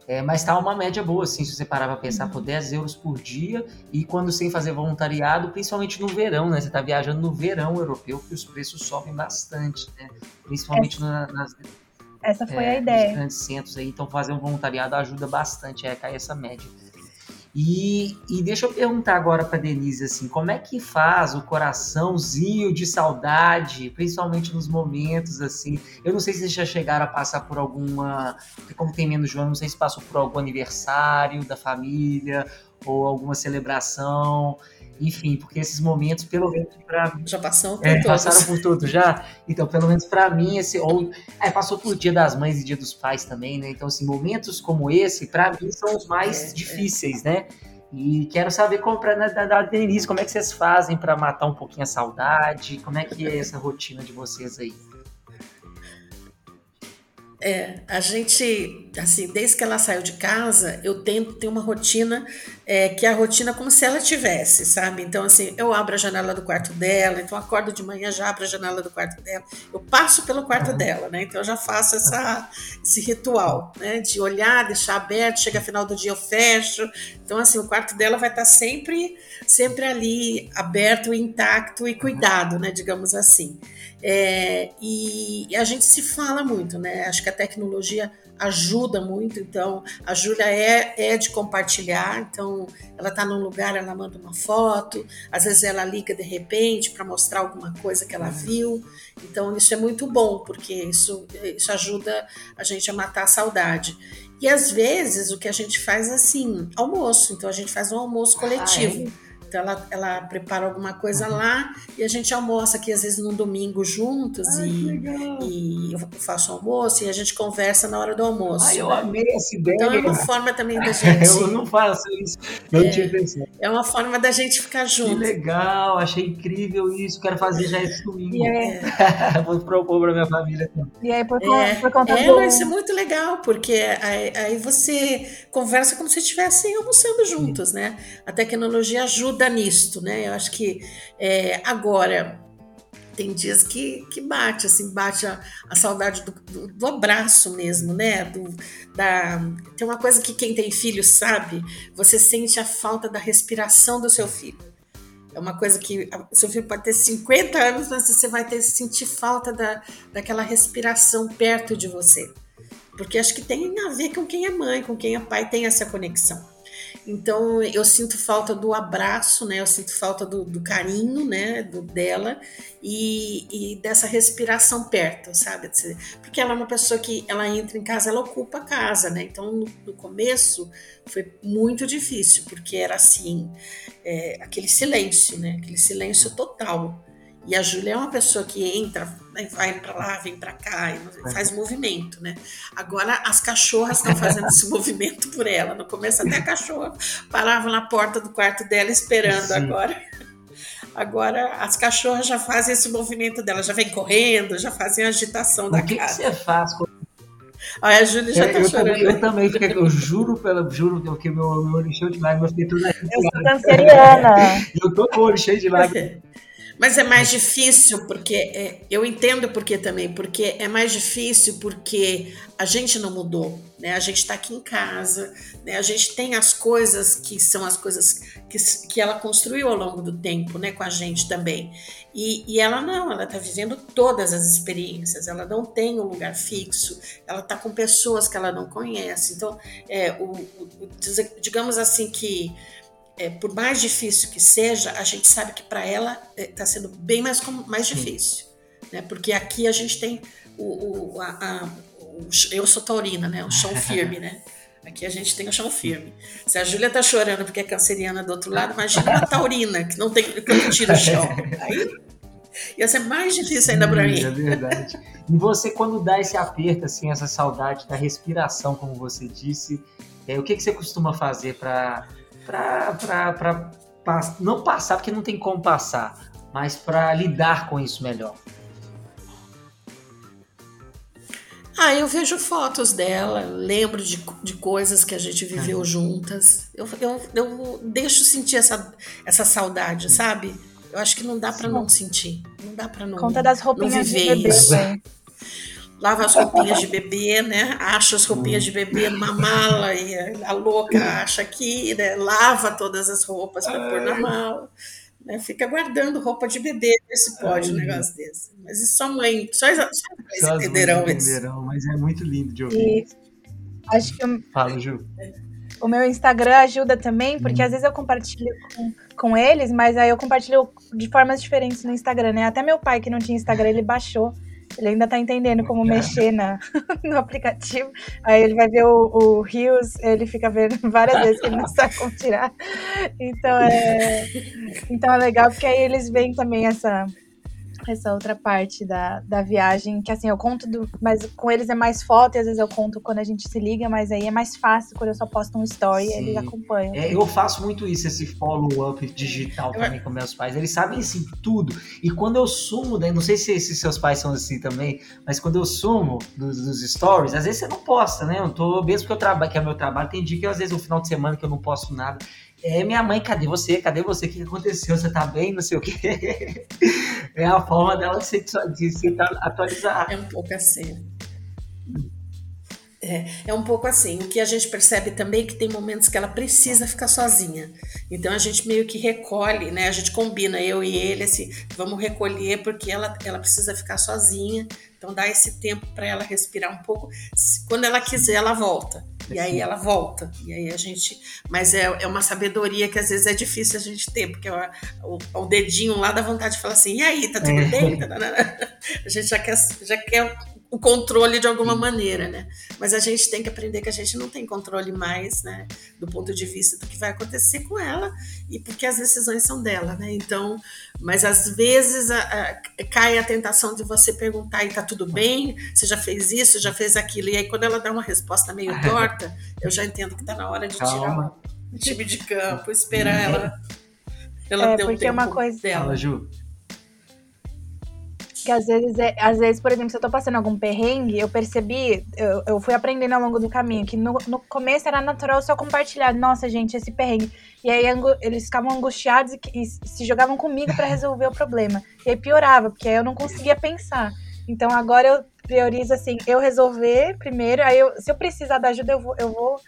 É, mas tá uma média boa, assim, se você parar para pensar, por 10 euros por dia, e quando sem fazer voluntariado, principalmente no verão, né? Você tá viajando no verão europeu, que os preços sobem bastante, né? Principalmente essa, nas. Essa foi é, a ideia. Nos grandes centros aí, então fazer um voluntariado ajuda bastante a cair essa média. E, e deixa eu perguntar agora para Denise assim, como é que faz o coraçãozinho de saudade, principalmente nos momentos assim? Eu não sei se vocês já chegaram a passar por alguma, porque como tem menos João, não sei se passou por algum aniversário da família ou alguma celebração. Enfim, porque esses momentos, pelo menos para Já passou por é, todos. passaram por tudo já. Então, pelo menos para mim, esse ou é, passou por Dia das Mães e Dia dos Pais também, né? Então, assim, momentos como esse, para mim, são os mais É, é. difíceis, né? E quero saber como pra, da, da Denise, como é que vocês fazem para matar um pouquinho a saudade? Como é que é essa rotina de vocês aí? É, a gente, assim, desde que ela saiu de casa, eu tento ter uma rotina é, que é a rotina como se ela tivesse, sabe? Então, assim, eu abro a janela do quarto dela, então acordo de manhã, já abro a janela do quarto dela, eu passo pelo quarto dela, né? Então eu já faço essa, esse ritual, né? De olhar, deixar aberto, chega final do dia eu fecho. Então, assim, o quarto dela vai estar sempre, sempre ali aberto, intacto e cuidado, né? Digamos assim. É, e, e a gente se fala muito, né? Acho que a tecnologia ajuda muito, então a Júlia é, é de compartilhar, então ela está num lugar, ela manda uma foto, às vezes ela liga de repente para mostrar alguma coisa que ela viu, então isso é muito bom, porque isso, isso ajuda a gente a matar a saudade. E às vezes o que a gente faz é assim, almoço, então a gente faz um almoço coletivo. Então ela, ela prepara alguma coisa lá e a gente almoça aqui às vezes num domingo juntos e, e eu faço almoço e a gente conversa na hora do almoço. Ai, eu né? amei essa ideia. Então é uma forma também da gente. eu não faço isso. Eu tinha pensado. É uma forma da gente ficar Que junto. legal, achei incrível isso. Quero fazer já esse domingo. Aí, Vou propor pra minha família também. e aí por, É, por conta é, do. mas é muito legal, porque aí, aí você conversa como se estivessem almoçando juntos, né? A tecnologia ajuda nisto, né? Eu acho que é, agora tem dias que, que bate, assim, bate a, a saudade do, do, do abraço mesmo, né? Do, da, tem uma coisa que quem tem filho sabe, você sente a falta da respiração do seu filho. É uma coisa que seu filho pode ter 50 anos, mas você vai ter sentir falta da, daquela respiração perto de você. Porque acho que tem a ver com quem é mãe, com quem é pai, tem essa conexão. Então eu sinto falta do abraço, né? Eu sinto falta do, do carinho, né? Do, dela e, e dessa respiração perto, sabe? Porque ela é uma pessoa que ela entra em casa, ela ocupa a casa, né? Então no, no começo foi muito difícil, porque era assim, é, aquele silêncio, né? Aquele silêncio total. E a Júlia é uma pessoa que entra, vai para lá, vem para cá, e faz movimento, né? Agora as cachorras estão fazendo esse movimento por ela. No começo até a cachorra parava na porta do quarto dela esperando. Sim. Agora, agora as cachorras já fazem esse movimento dela, já vem correndo, já fazem a agitação da O que, que casa. você faz? Olha, a Júlia já Eu, tá eu chorando. também, eu também fiquei, eu juro pela, juro que meu, meu olho cheio de lágrimas, eu Eu sou canceriana. Eu tô com o olho cheio de lágrimas. Mas é mais difícil porque é, eu entendo por que também, porque é mais difícil porque a gente não mudou, né? A gente está aqui em casa, né? A gente tem as coisas que são as coisas que, que ela construiu ao longo do tempo, né? Com a gente também. E, e ela não, ela está vivendo todas as experiências. Ela não tem um lugar fixo. Ela está com pessoas que ela não conhece. Então, é, o- o- digamos assim que é, por mais difícil que seja, a gente sabe que para ela está sendo bem mais, mais difícil. Né? Porque aqui a gente tem o, o, a, a- o eu sou taurina, né? O chão firme, né? Aqui a gente tem o chão firme. Se a Júlia tá chorando porque é canceriana do outro lado, imagina uma taurina que não tem que não tira o chão. Aí ia ser mais difícil ainda para mim. É verdade. E você, quando dá esse aperto, assim, essa saudade da respiração, como você disse, é, o que, que você costuma fazer para não passar, porque não tem como passar, mas para lidar com isso melhor? Ah, eu vejo fotos dela, lembro de, de coisas que a gente viveu juntas. Eu, eu, eu deixo sentir essa, essa saudade, sabe? Eu acho que não dá para não sentir. Não dá para não. Conta das não roupinhas de viver bebê. isso. Lava as roupinhas de bebê, né? Acha as roupinhas de bebê numa mala e a louca acha aqui, né? Lava todas as roupas para pôr na mala. Né? Fica guardando roupa de bebê, ver se pode um negócio desse. Mas isso só mãe, só, só mães Só as mães entenderão isso. entenderão, mas é muito lindo de ouvir. E acho que o- Fala, Ju. o meu Instagram ajuda também, porque hum. às vezes eu compartilho com, com eles, mas aí eu compartilho de formas diferentes no Instagram, né? Até meu pai, que não tinha Instagram, ele baixou. Ele ainda tá entendendo como mexer na, no aplicativo. Aí ele vai ver o, o Rios, ele fica vendo várias vezes que ele não sabe como tirar. Então é, então é legal, porque aí eles veem também essa, essa outra parte da, da viagem, que assim, eu conto, do, mas com eles é mais foto, e às vezes eu conto quando a gente se liga, mas aí é mais fácil quando eu só posto um story e eles acompanham. É, eu faço muito isso, esse follow-up digital também com meus pais. Eles sabem assim tudo. E quando eu sumo, daí, não sei se, se seus pais são assim também, mas quando eu sumo dos, dos stories, às vezes você não posta, né? Eu tô, mesmo que eu trabalho, que é meu trabalho, tem dia que às vezes no final de semana que eu não posto nada. É, minha mãe, cadê você? Cadê você? O que aconteceu? Você tá bem? Não sei o quê. É a forma dela de se, de se atualizar. É um pouco assim. É, é um pouco assim. O que a gente percebe também é que tem momentos que ela precisa ficar sozinha. Então a gente meio que recolhe, né? A gente combina, eu e ele, assim, vamos recolher porque ela, ela precisa ficar sozinha. Então dá esse tempo para ela respirar um pouco. Quando ela quiser, ela volta. E aí ela volta. E aí a gente. Mas é, é uma sabedoria que às vezes é difícil a gente ter, porque o, o, o dedinho lá dá vontade de falar assim: e aí, tá tudo é. bem? A gente já quer, já quer o controle de alguma maneira, né? Mas a gente tem que aprender que a gente não tem controle mais, né? Do ponto de vista do que vai acontecer com ela e porque as decisões são dela, né? Então, mas às vezes a, a, cai a tentação de você perguntar e tá tudo bem? Você já fez isso, já fez aquilo? E aí quando ela dá uma resposta meio torta, eu já entendo que tá na hora de Calma. tirar o time de campo, esperar ela ela é, ter o tempo é uma coisa... dela. Fala, Ju. Que às vezes, é, às vezes, por exemplo, se eu tô passando algum perrengue, eu percebi, eu, eu fui aprendendo ao longo do caminho, que no, no começo era natural só compartilhar, nossa, gente, esse perrengue. E aí eles ficavam angustiados e, e se jogavam comigo para resolver o problema. E aí piorava, porque aí eu não conseguia pensar. Então agora eu priorizo assim, eu resolver primeiro, aí eu, se eu precisar da ajuda, eu vou, eu vou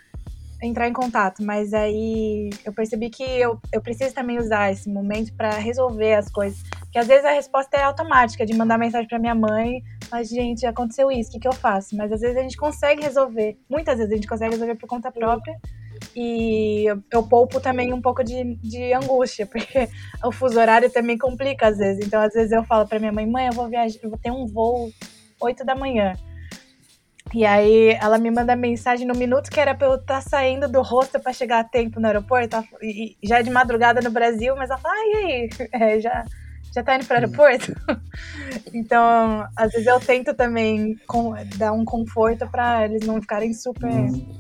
entrar em contato, mas aí eu percebi que eu, eu preciso também usar esse momento para resolver as coisas. Porque às vezes a resposta é automática, de mandar mensagem para minha mãe, mas gente, aconteceu isso, o que, que eu faço? Mas às vezes a gente consegue resolver, muitas vezes a gente consegue resolver por conta própria. E eu, poupo também um pouco de, de angústia, porque o fuso horário também complica às vezes. Então, às vezes eu falo para minha mãe, mãe, eu vou viajar, eu vou ter um voo 8 da manhã. E aí ela me manda mensagem no minuto que era pra eu estar tá saindo do rosto para chegar a tempo no aeroporto. E, já é de madrugada no Brasil, mas ela fala, e aí? É, já, já tá indo pro aeroporto? então, às vezes eu tento também com, dar um conforto para eles não ficarem super uhum.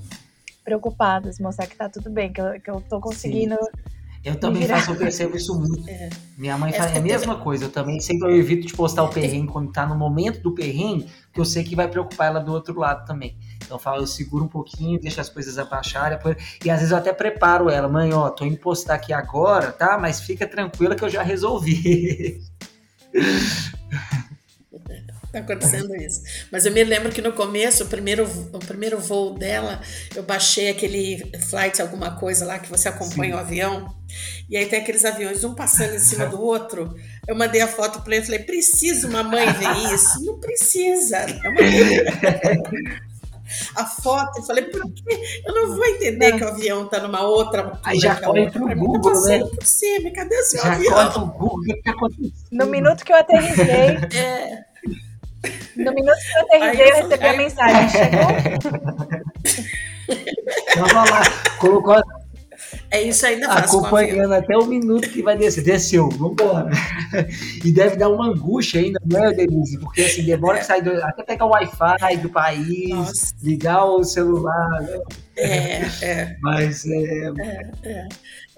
preocupados, mostrar que tá tudo bem, que eu, que eu tô conseguindo. Sim eu também faço, eu percebo isso muito. É. Minha mãe faz a mesma coisa. Eu também sempre eu evito de postar o perrengue quando tá no momento do perrengue, que eu sei que vai preocupar ela do outro lado também. Então eu falo, eu seguro um pouquinho, deixo as coisas abaixarem. E às vezes eu até preparo ela, mãe, ó, tô indo postar aqui agora, tá? Mas fica tranquila que eu já resolvi. Tá acontecendo isso. Mas eu me lembro que no começo, o primeiro, o primeiro voo dela, eu baixei aquele flight, alguma coisa lá que você acompanha Sim. o avião. E aí tem aqueles aviões, um passando em cima do outro. Eu mandei a foto para ele e falei: precisa uma mãe ver isso? Não precisa. É a foto, eu falei, por quê? Eu não vou entender que o avião tá numa outra altura. Aí já corre pro Google, tá né? por cima, cadê o seu já avião? Corre pro Google, o que tá acontecendo? No minuto que eu aterrissei, é. No minuto que eu aterrissei, eu recebi a mensagem. Chegou? Tava lá, colocou. É isso aí, ainda Acompanhando até o minuto que vai descer. Desceu, vambora. E deve dar uma angústia ainda, não é, Denise? Porque assim, demora que sair do, até pegar o Wi-Fi do país, Nossa. ligar o celular. Né? É, é. Mas é... é, é.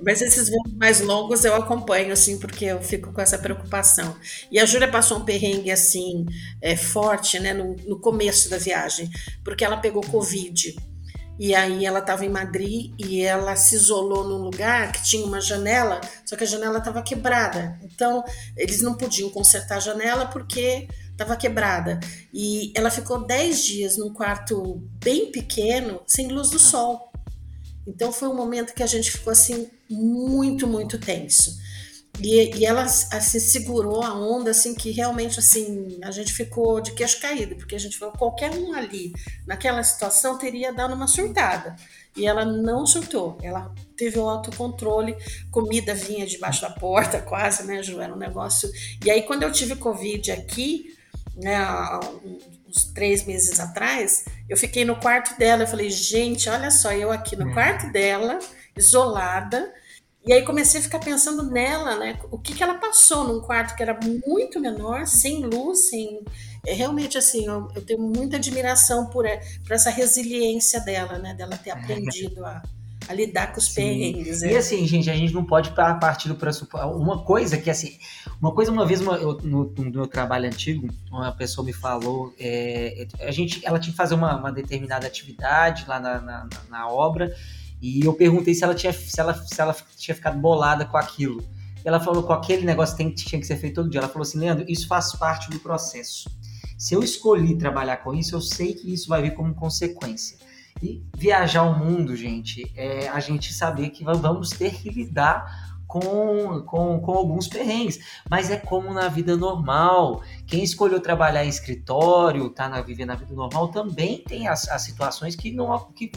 Mas esses voos mais longos eu acompanho, assim, porque eu fico com essa preocupação. E a Júlia passou um perrengue, assim, é, forte, né, no, no começo da viagem, porque ela pegou Covid. E aí ela estava em Madrid e ela se isolou num lugar que tinha uma janela, só que a janela estava quebrada. Então, eles não podiam consertar a janela porque estava quebrada. E ela ficou 10 dias num quarto bem pequeno, sem luz do sol. Então foi um momento que a gente ficou assim muito, muito tenso. E, e ela assim, segurou a onda, assim, que realmente, assim, a gente ficou de queixo caído, porque a gente falou, qualquer um ali, naquela situação, teria dado uma surtada. E ela não surtou, ela teve o autocontrole, comida vinha debaixo da porta, quase, né, Ju? Era um negócio. E aí, quando eu tive Covid aqui, né, uns três meses atrás, eu fiquei no quarto dela. Eu falei, gente, olha só, eu aqui no é. quarto dela, isolada. E aí comecei a ficar pensando nela, né? O que, que ela passou num quarto que era muito menor, sem luz, sem é realmente assim, eu, eu tenho muita admiração por, é, por, essa resiliência dela, né? Dela ter aprendido a, a lidar com os Sim. perrengues. E é. assim, gente, a gente não pode partir do pressuposto. Uma coisa que, assim, uma coisa, uma vez, uma, eu, no, no, meu trabalho antigo, uma pessoa me falou, é, a gente, ela tinha que fazer uma, uma determinada atividade lá na, na, na, obra, e eu perguntei se ela, tinha, se, ela, se ela tinha ficado bolada com aquilo. E ela falou com aquele negócio tem, tinha que ser feito todo dia. Ela falou assim, Leandro, isso faz parte do processo. Se eu escolhi trabalhar com isso, eu sei que isso vai vir como consequência. E viajar o mundo, gente, é a gente saber que vamos ter que lidar com, com, com alguns perrengues, mas é como na vida normal. Quem escolheu trabalhar em escritório, tá na viver na vida normal, também tem as, as situações que não que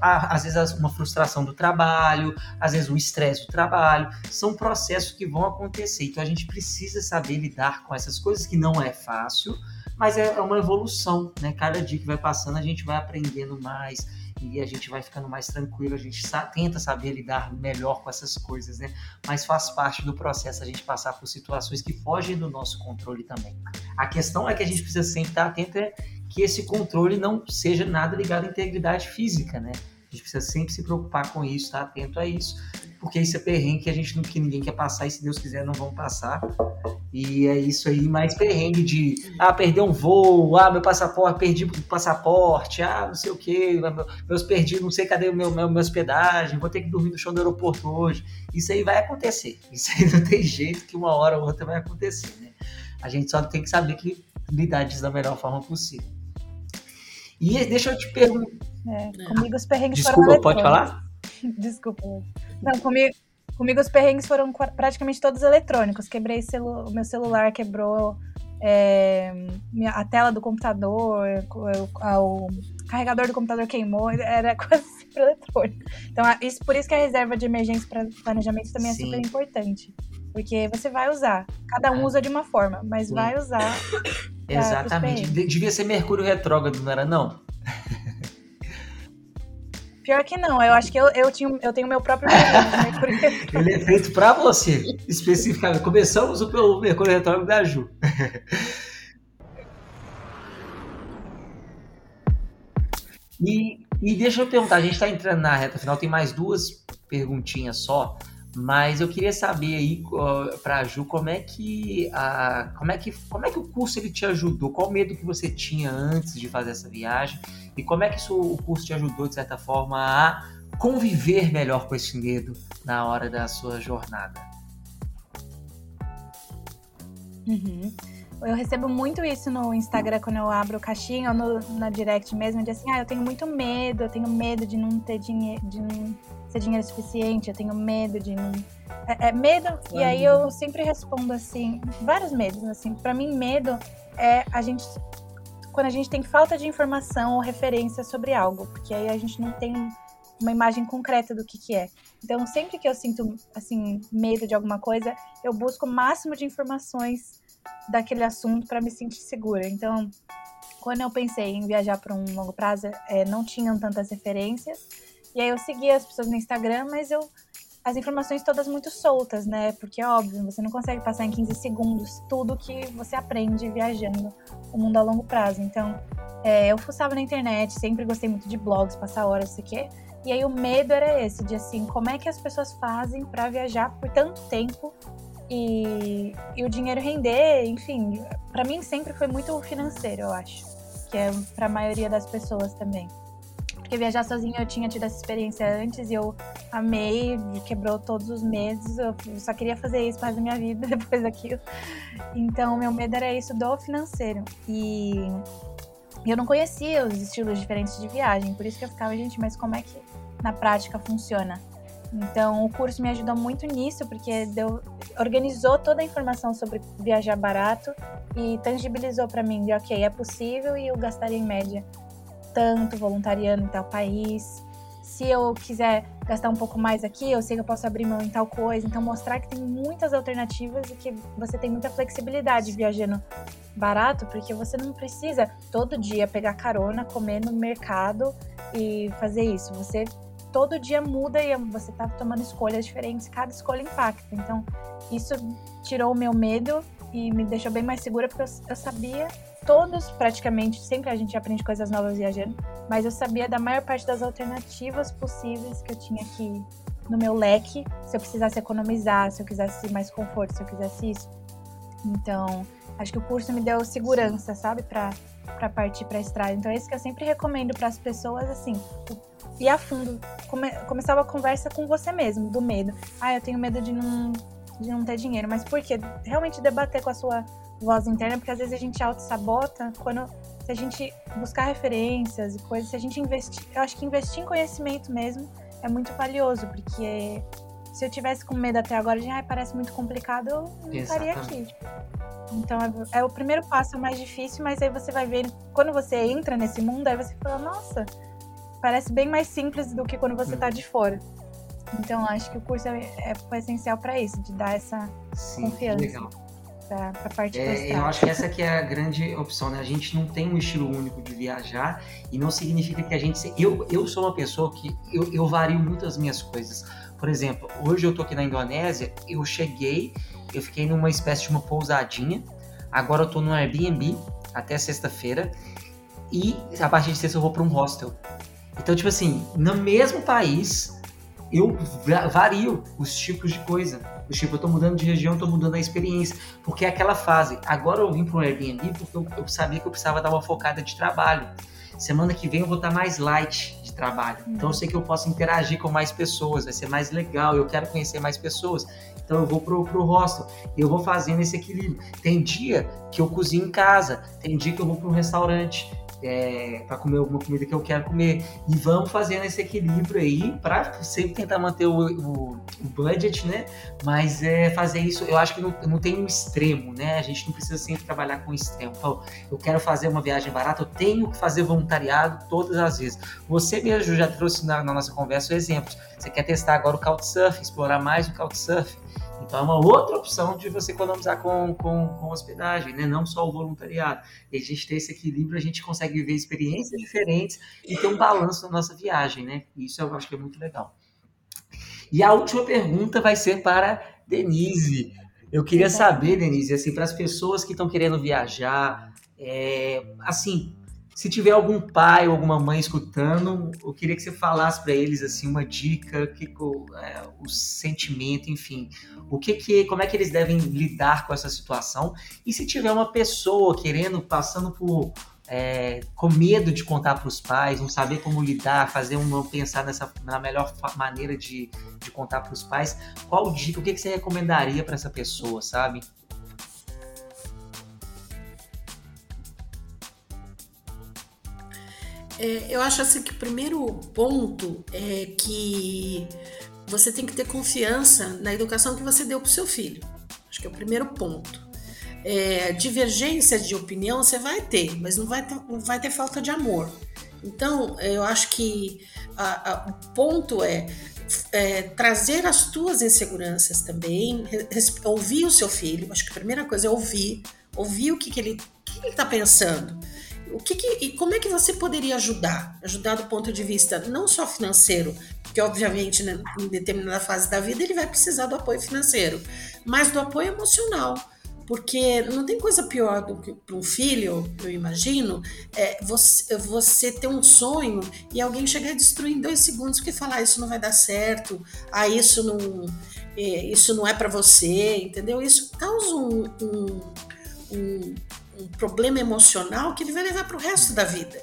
às vezes uma frustração do trabalho, às vezes o estresse do trabalho, são processos que vão acontecer. Então a gente precisa saber lidar com essas coisas que não é fácil, mas é, é uma evolução, né? Cada dia que vai passando a gente vai aprendendo mais e a gente vai ficando mais tranquilo, a gente tenta saber lidar melhor com essas coisas, né? Mas faz parte do processo a gente passar por situações que fogem do nosso controle também. A questão é que a gente precisa sempre estar atento é que esse controle não seja nada ligado à integridade física, né? A gente precisa sempre se preocupar com isso, estar atento a isso, porque isso é perrengue que a gente não que ninguém quer passar e se Deus quiser não vão passar. E é isso aí, mais perrengue de ah, perder um voo, ah, meu passaporte, perdi o passaporte, ah, não sei o que, meus perdi, não sei cadê o meu, meu, minha hospedagem, vou ter que dormir no chão do aeroporto hoje. Isso aí vai acontecer. Isso aí não tem jeito que uma hora ou outra vai acontecer, né? A gente só tem que saber que lidar disso da melhor forma possível. E deixa eu te perguntar. É, comigo os perrengues Desculpa, foram pode falar? Desculpa. Não, comigo, Comigo os perrengues foram praticamente todos eletrônicos. Quebrei celu o meu celular, quebrou é, minha, a tela do computador, o, o, carregador do computador queimou, era quase sempre eletrônico. Então, isso, por isso que a reserva de emergência para planejamento também é Sim. super importante. Porque você vai usar. Cada um é. usa de uma forma, mas Sim. vai usar. Exatamente. Devia ser Mercúrio retrógrado, não era não? Pior que não, eu acho que eu, eu, tinha, eu tenho meu próprio Mercúrio retrógrado. Ele é feito para você, especificamente. Começamos o Mercúrio retrógrado da Ju. E, e deixa eu perguntar, a gente está entrando na reta final, tem mais duas perguntinhas só. Mas eu queria saber aí para a Ju como é que a, como é que como é que o curso ele te ajudou? Qual medo que você tinha antes de fazer essa viagem e como é que isso, o curso te ajudou de certa forma a conviver melhor com esse medo na hora da sua jornada? Uhum. Eu recebo muito isso no Instagram quando eu abro o caixinha ou no, na direct mesmo, de assim, ah, eu tenho muito medo, eu tenho medo de não ter dinheiro, de ter dinheiro suficiente, eu tenho medo de não. É, é medo, e aí eu sempre respondo assim, vários medos, assim. Para mim, medo é a gente. Quando a gente tem falta de informação ou referência sobre algo, porque aí a gente não tem uma imagem concreta do que, que é. Então, sempre que eu sinto assim medo de alguma coisa, eu busco o máximo de informações daquele assunto para me sentir segura. Então, quando eu pensei em viajar para um longo prazo, é, não tinham tantas referências e aí eu seguia as pessoas no Instagram, mas eu as informações todas muito soltas, né? Porque óbvio, você não consegue passar em 15 segundos tudo que você aprende viajando o mundo a longo prazo. Então, é, eu fuçava na internet, sempre gostei muito de blogs, passar horas, sei o quê. E aí o medo era esse, de assim, como é que as pessoas fazem para viajar por tanto tempo e, e o dinheiro render, enfim. para mim sempre foi muito financeiro, eu acho. Que é para a maioria das pessoas também. Porque viajar sozinha eu tinha tido essa experiência antes e eu amei, quebrou todos os medos. Eu só queria fazer isso para da minha vida depois daquilo. Então, meu medo era isso do financeiro. E eu não conhecia os estilos diferentes de viagem, por isso que eu ficava, gente, mas como é que na prática funciona? Então, o curso me ajudou muito nisso, porque deu, organizou toda a informação sobre viajar barato e tangibilizou para mim de, ok, é possível e eu gastaria em média tanto voluntariando em tal país. Se eu quiser gastar um pouco mais aqui, eu sei que eu posso abrir mão em tal coisa. Então, mostrar que tem muitas alternativas e que você tem muita flexibilidade viajando barato, porque você não precisa todo dia pegar carona, comer no mercado e fazer isso. Você todo dia muda e você tá tomando escolhas diferentes, cada escolha impacta. Então, isso tirou o meu medo e me deixou bem mais segura, porque eu, eu sabia, todos praticamente, sempre a gente aprende coisas novas viajando, mas eu sabia da maior parte das alternativas possíveis que eu tinha aqui no meu leque, se eu precisasse economizar, se eu quisesse mais conforto, se eu quisesse isso. Então, acho que o curso me deu segurança, sabe, para para partir para a estrada. Então é isso que eu sempre recomendo para as pessoas, assim, ir a fundo. Come, começava a conversa com você mesmo, do medo. Ah, eu tenho medo de não, de não ter dinheiro. Mas por quê? Realmente debater com a sua voz interna, porque às vezes a gente auto-sabota quando. Se a gente buscar referências e coisas, se a gente investir. Eu acho que investir em conhecimento mesmo é muito valioso, porque se eu tivesse com medo até agora de, ai, parece muito complicado, eu não estaria aqui. Então é, é, o primeiro passo é o mais difícil, mas aí você vai ver, quando você entra nesse mundo, aí você fala, nossa, parece bem mais simples do que quando você está de fora. Então, acho que o curso é, é essencial para isso, de dar essa Sim, confiança. Legal. Pra, pra parte é, eu acho que essa que é a grande opção, né? A gente não tem um estilo único de viajar e não significa que a gente... Eu, eu sou uma pessoa que eu, eu vario muito as minhas coisas. Por exemplo, hoje eu tô aqui na Indonésia, eu cheguei, eu fiquei numa espécie de uma pousadinha, agora eu tô no Airbnb até sexta-feira e a partir de sexta eu vou para um hostel. Então, tipo assim, no mesmo país, eu vario os tipos de coisa. Tipo, eu tô mudando de região, tô mudando a experiência. Porque é aquela fase. Agora eu vim para um Airbnb porque eu, eu, sabia que eu precisava dar uma focada de trabalho. Semana que vem eu vou estar mais light de trabalho. Então eu sei que eu posso interagir com mais pessoas, vai ser mais legal, eu quero conhecer mais pessoas. Então eu vou pro, pro hostel e eu vou fazendo esse equilíbrio. Tem dia que eu cozinho em casa, tem dia que eu vou para um restaurante é, para comer alguma comida que eu quero comer. E vamos fazendo esse equilíbrio aí para sempre tentar manter o, o, o, budget, né? Mas é fazer isso, eu acho que não, não tem um extremo, né? A gente não precisa sempre trabalhar com extremo. Então, eu quero fazer uma viagem barata, eu tenho que fazer voluntariado todas as vezes. Você mesmo já trouxe na, na nossa conversa exemplos. Você quer testar agora o Couchsurfing, explorar mais o Couchsurfing. Então é uma outra opção de você economizar com, com, com hospedagem, né? não só o voluntariado. E a gente ter esse equilíbrio, a gente consegue viver experiências diferentes e ter um balanço na nossa viagem, né? Isso eu acho que é muito legal. E a última pergunta vai ser para Denise. Eu queria saber, Denise, assim, para as pessoas que estão querendo viajar, é, assim, se tiver algum pai ou alguma mãe escutando, eu queria que você falasse para eles assim uma dica, que, é, o sentimento, enfim, o que que, como é que eles devem lidar com essa situação. E se tiver uma pessoa querendo, passando por é, com medo de contar para os pais, não saber como lidar, fazer um pensar nessa na melhor maneira de, de contar para os pais, qual dica, o que, que você recomendaria para essa pessoa, sabe? É, eu acho assim que o primeiro ponto é que você tem que ter confiança na educação que você deu para o seu filho. Acho que é o primeiro ponto. É, divergência de opinião você vai ter, mas não vai ter, não vai ter falta de amor. Então, eu acho que a, a, o ponto é, é, trazer as tuas inseguranças também, ouvir o seu filho. Acho que a primeira coisa é ouvir, ouvir o que, que ele está pensando o que, que, e como é que você poderia ajudar? Ajudar do ponto de vista não só financeiro, porque obviamente né, em determinada fase da vida ele vai precisar do apoio financeiro, mas do apoio emocional. Porque não tem coisa pior do que para um filho, eu imagino, é você, você ter um sonho e alguém chegar a destruir em dois segundos porque falar ah, isso não vai dar certo, ah, isso não, é, isso não é para você, entendeu? Isso causa um, um, um um problema emocional que ele vai levar para o resto da vida.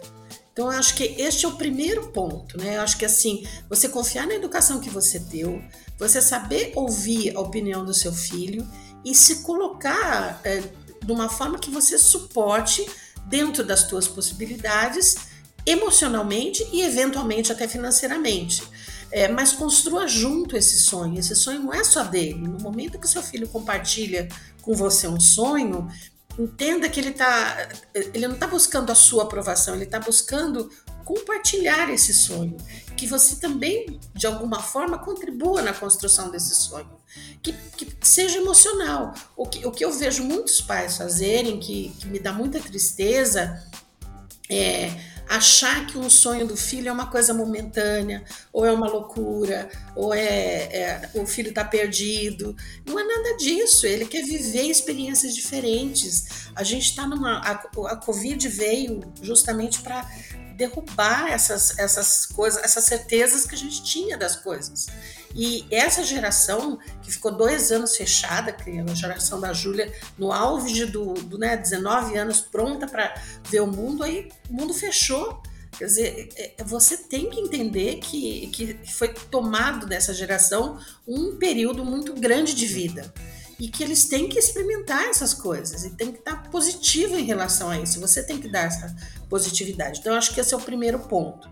Então, eu acho que este é o primeiro ponto, né? Eu acho que assim, você confiar na educação que você deu, você saber ouvir a opinião do seu filho e se colocar é, de uma forma que você suporte dentro das suas possibilidades, emocionalmente e eventualmente até financeiramente. é, mas construa junto esse sonho. Esse sonho não é só dele. No momento que seu filho compartilha com você um sonho, entenda que ele tá, ele não está buscando a sua aprovação, ele está buscando compartilhar esse sonho, que você também de alguma forma contribua na construção desse sonho, que, que seja emocional. O que, o que eu vejo muitos pais fazerem, que, que me dá muita tristeza, é achar que um sonho do filho é uma coisa momentânea, ou é uma loucura, ou é, é o filho está perdido. Não é nada disso. Ele quer viver experiências diferentes. A gente está numa. A, a Covid veio justamente para derrubar essas, essas coisas, essas certezas que a gente tinha das coisas. E essa geração que ficou dois anos fechada, é a geração da Júlia, no auge do, do né, 19 anos, pronta para ver o mundo, aí o mundo fechou. Quer dizer, é, é, você tem que entender que, que foi tomado dessa geração um período muito grande de vida e que eles têm que experimentar essas coisas e tem que estar positivo em relação a isso. Você tem que dar essa positividade. Então, acho que esse é o primeiro ponto.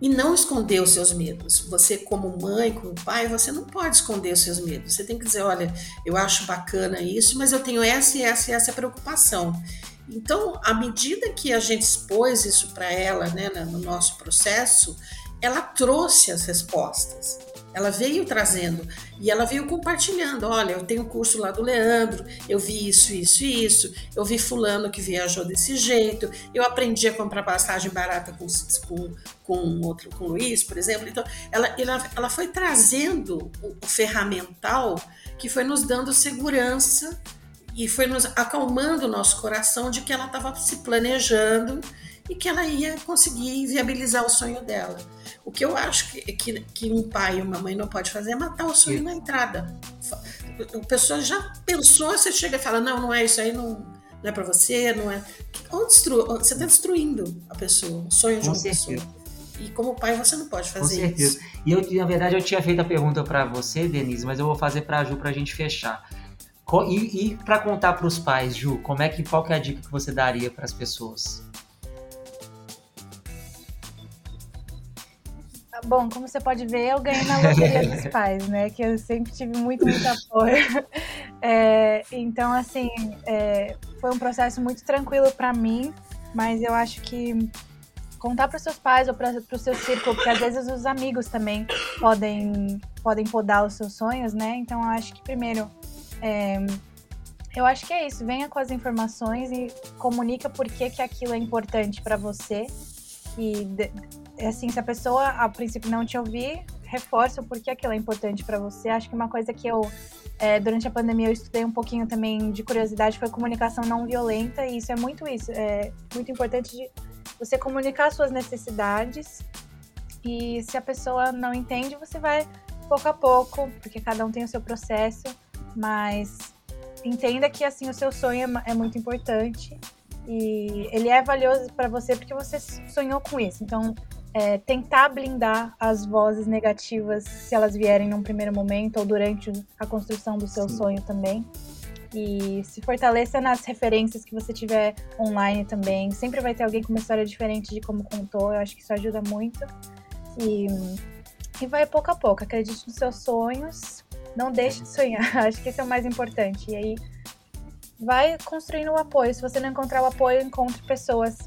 E não esconder os seus medos. Você, como mãe, como pai, você não pode esconder os seus medos. Você tem que dizer: olha, eu acho bacana isso, mas eu tenho essa e essa e essa preocupação. Então, à medida que a gente expôs isso para ela, né, no nosso processo, ela trouxe as respostas. Ela veio trazendo e ela veio compartilhando. Olha, eu tenho curso lá do Leandro, eu vi isso, isso e isso, eu vi fulano que viajou desse jeito, eu aprendi a comprar passagem barata com, com, com outro, com o Luiz, por exemplo. Então, ela, ela, ela foi trazendo o, o ferramental que foi nos dando segurança e foi nos acalmando o nosso coração de que ela estava se planejando e que ela ia conseguir viabilizar o sonho dela. O que eu acho que, que, que um pai e uma mãe não pode fazer é matar o sonho na entrada. A pessoa já pensou, você chega e fala, não, não é isso aí, não, não é para você, não é. Destru... Você está destruindo a pessoa, o sonho de uma pessoa. E como pai você não pode fazer Com certeza. isso. E eu, na verdade, eu tinha feito a pergunta para você, Denise, mas eu vou fazer para a Ju para a gente fechar. E, e para contar para os pais, Ju, como é que qual que é a dica que você daria para as pessoas? Bom, como você pode ver, eu ganhei na loteria dos pais, né? Que eu sempre tive muito, muito apoio. É, então, assim, é, foi um processo muito tranquilo para mim, mas eu acho que contar para seus pais ou para o seu círculo, porque às vezes os amigos também podem, podem podar os seus sonhos, né? Então, eu acho que primeiro. É, eu acho que é isso. Venha com as informações e comunica por que, que aquilo é importante para você. E é assim, se a pessoa a princípio não te ouvir, reforça o porquê aquilo é importante para você. Acho que uma coisa que eu, é, durante a pandemia, eu estudei um pouquinho também de curiosidade foi comunicação não violenta, e isso é muito isso. É muito importante de você comunicar suas necessidades, e se a pessoa não entende, você vai pouco a pouco, porque cada um tem o seu processo, mas entenda que assim o seu sonho é, é muito importante e ele é valioso para você porque você sonhou com isso. Então, é, tentar blindar as vozes negativas se elas vierem num primeiro momento ou durante a construção do seu Sim. sonho também. E se fortaleça nas referências que você tiver online também. Sempre vai ter alguém com uma história diferente de como contou. Eu acho que isso ajuda muito. E, e vai pouco a pouco. Acredite nos seus sonhos. Não deixe de sonhar. Acho que esse é o mais importante. E aí vai construindo o apoio. Se você não encontrar o apoio, encontre pessoas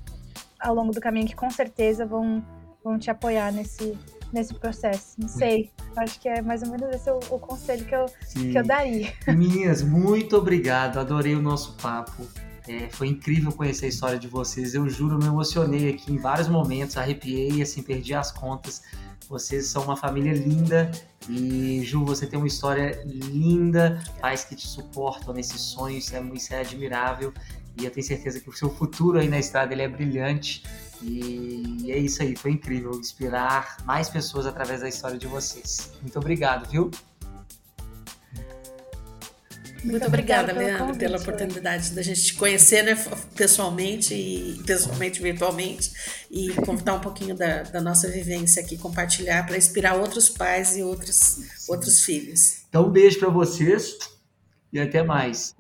ao longo do caminho que com certeza vão vão te apoiar nesse, nesse processo. Não sei, acho que é mais ou menos esse o, o conselho que eu, que eu daria. Meninas, muito obrigado, adorei o nosso papo. É, foi incrível conhecer a história de vocês. Eu juro, me emocionei aqui em vários momentos, arrepiei, assim, perdi as contas. Vocês são uma família linda e Ju, você tem uma história linda, pais que te suportam nesse sonho, isso é, isso é admirável. E eu tenho certeza que o seu futuro aí na estrada ele é brilhante. E é isso aí, foi incrível inspirar mais pessoas através da história de vocês. Muito obrigado, viu? Muito, obrigada, Leandro, convite, pela oportunidade da gente te conhecer né, pessoalmente e pessoalmente virtualmente e contar um pouquinho da, da nossa vivência aqui, compartilhar para inspirar outros pais e outros, outros filhos. Então, um beijo para vocês e até mais.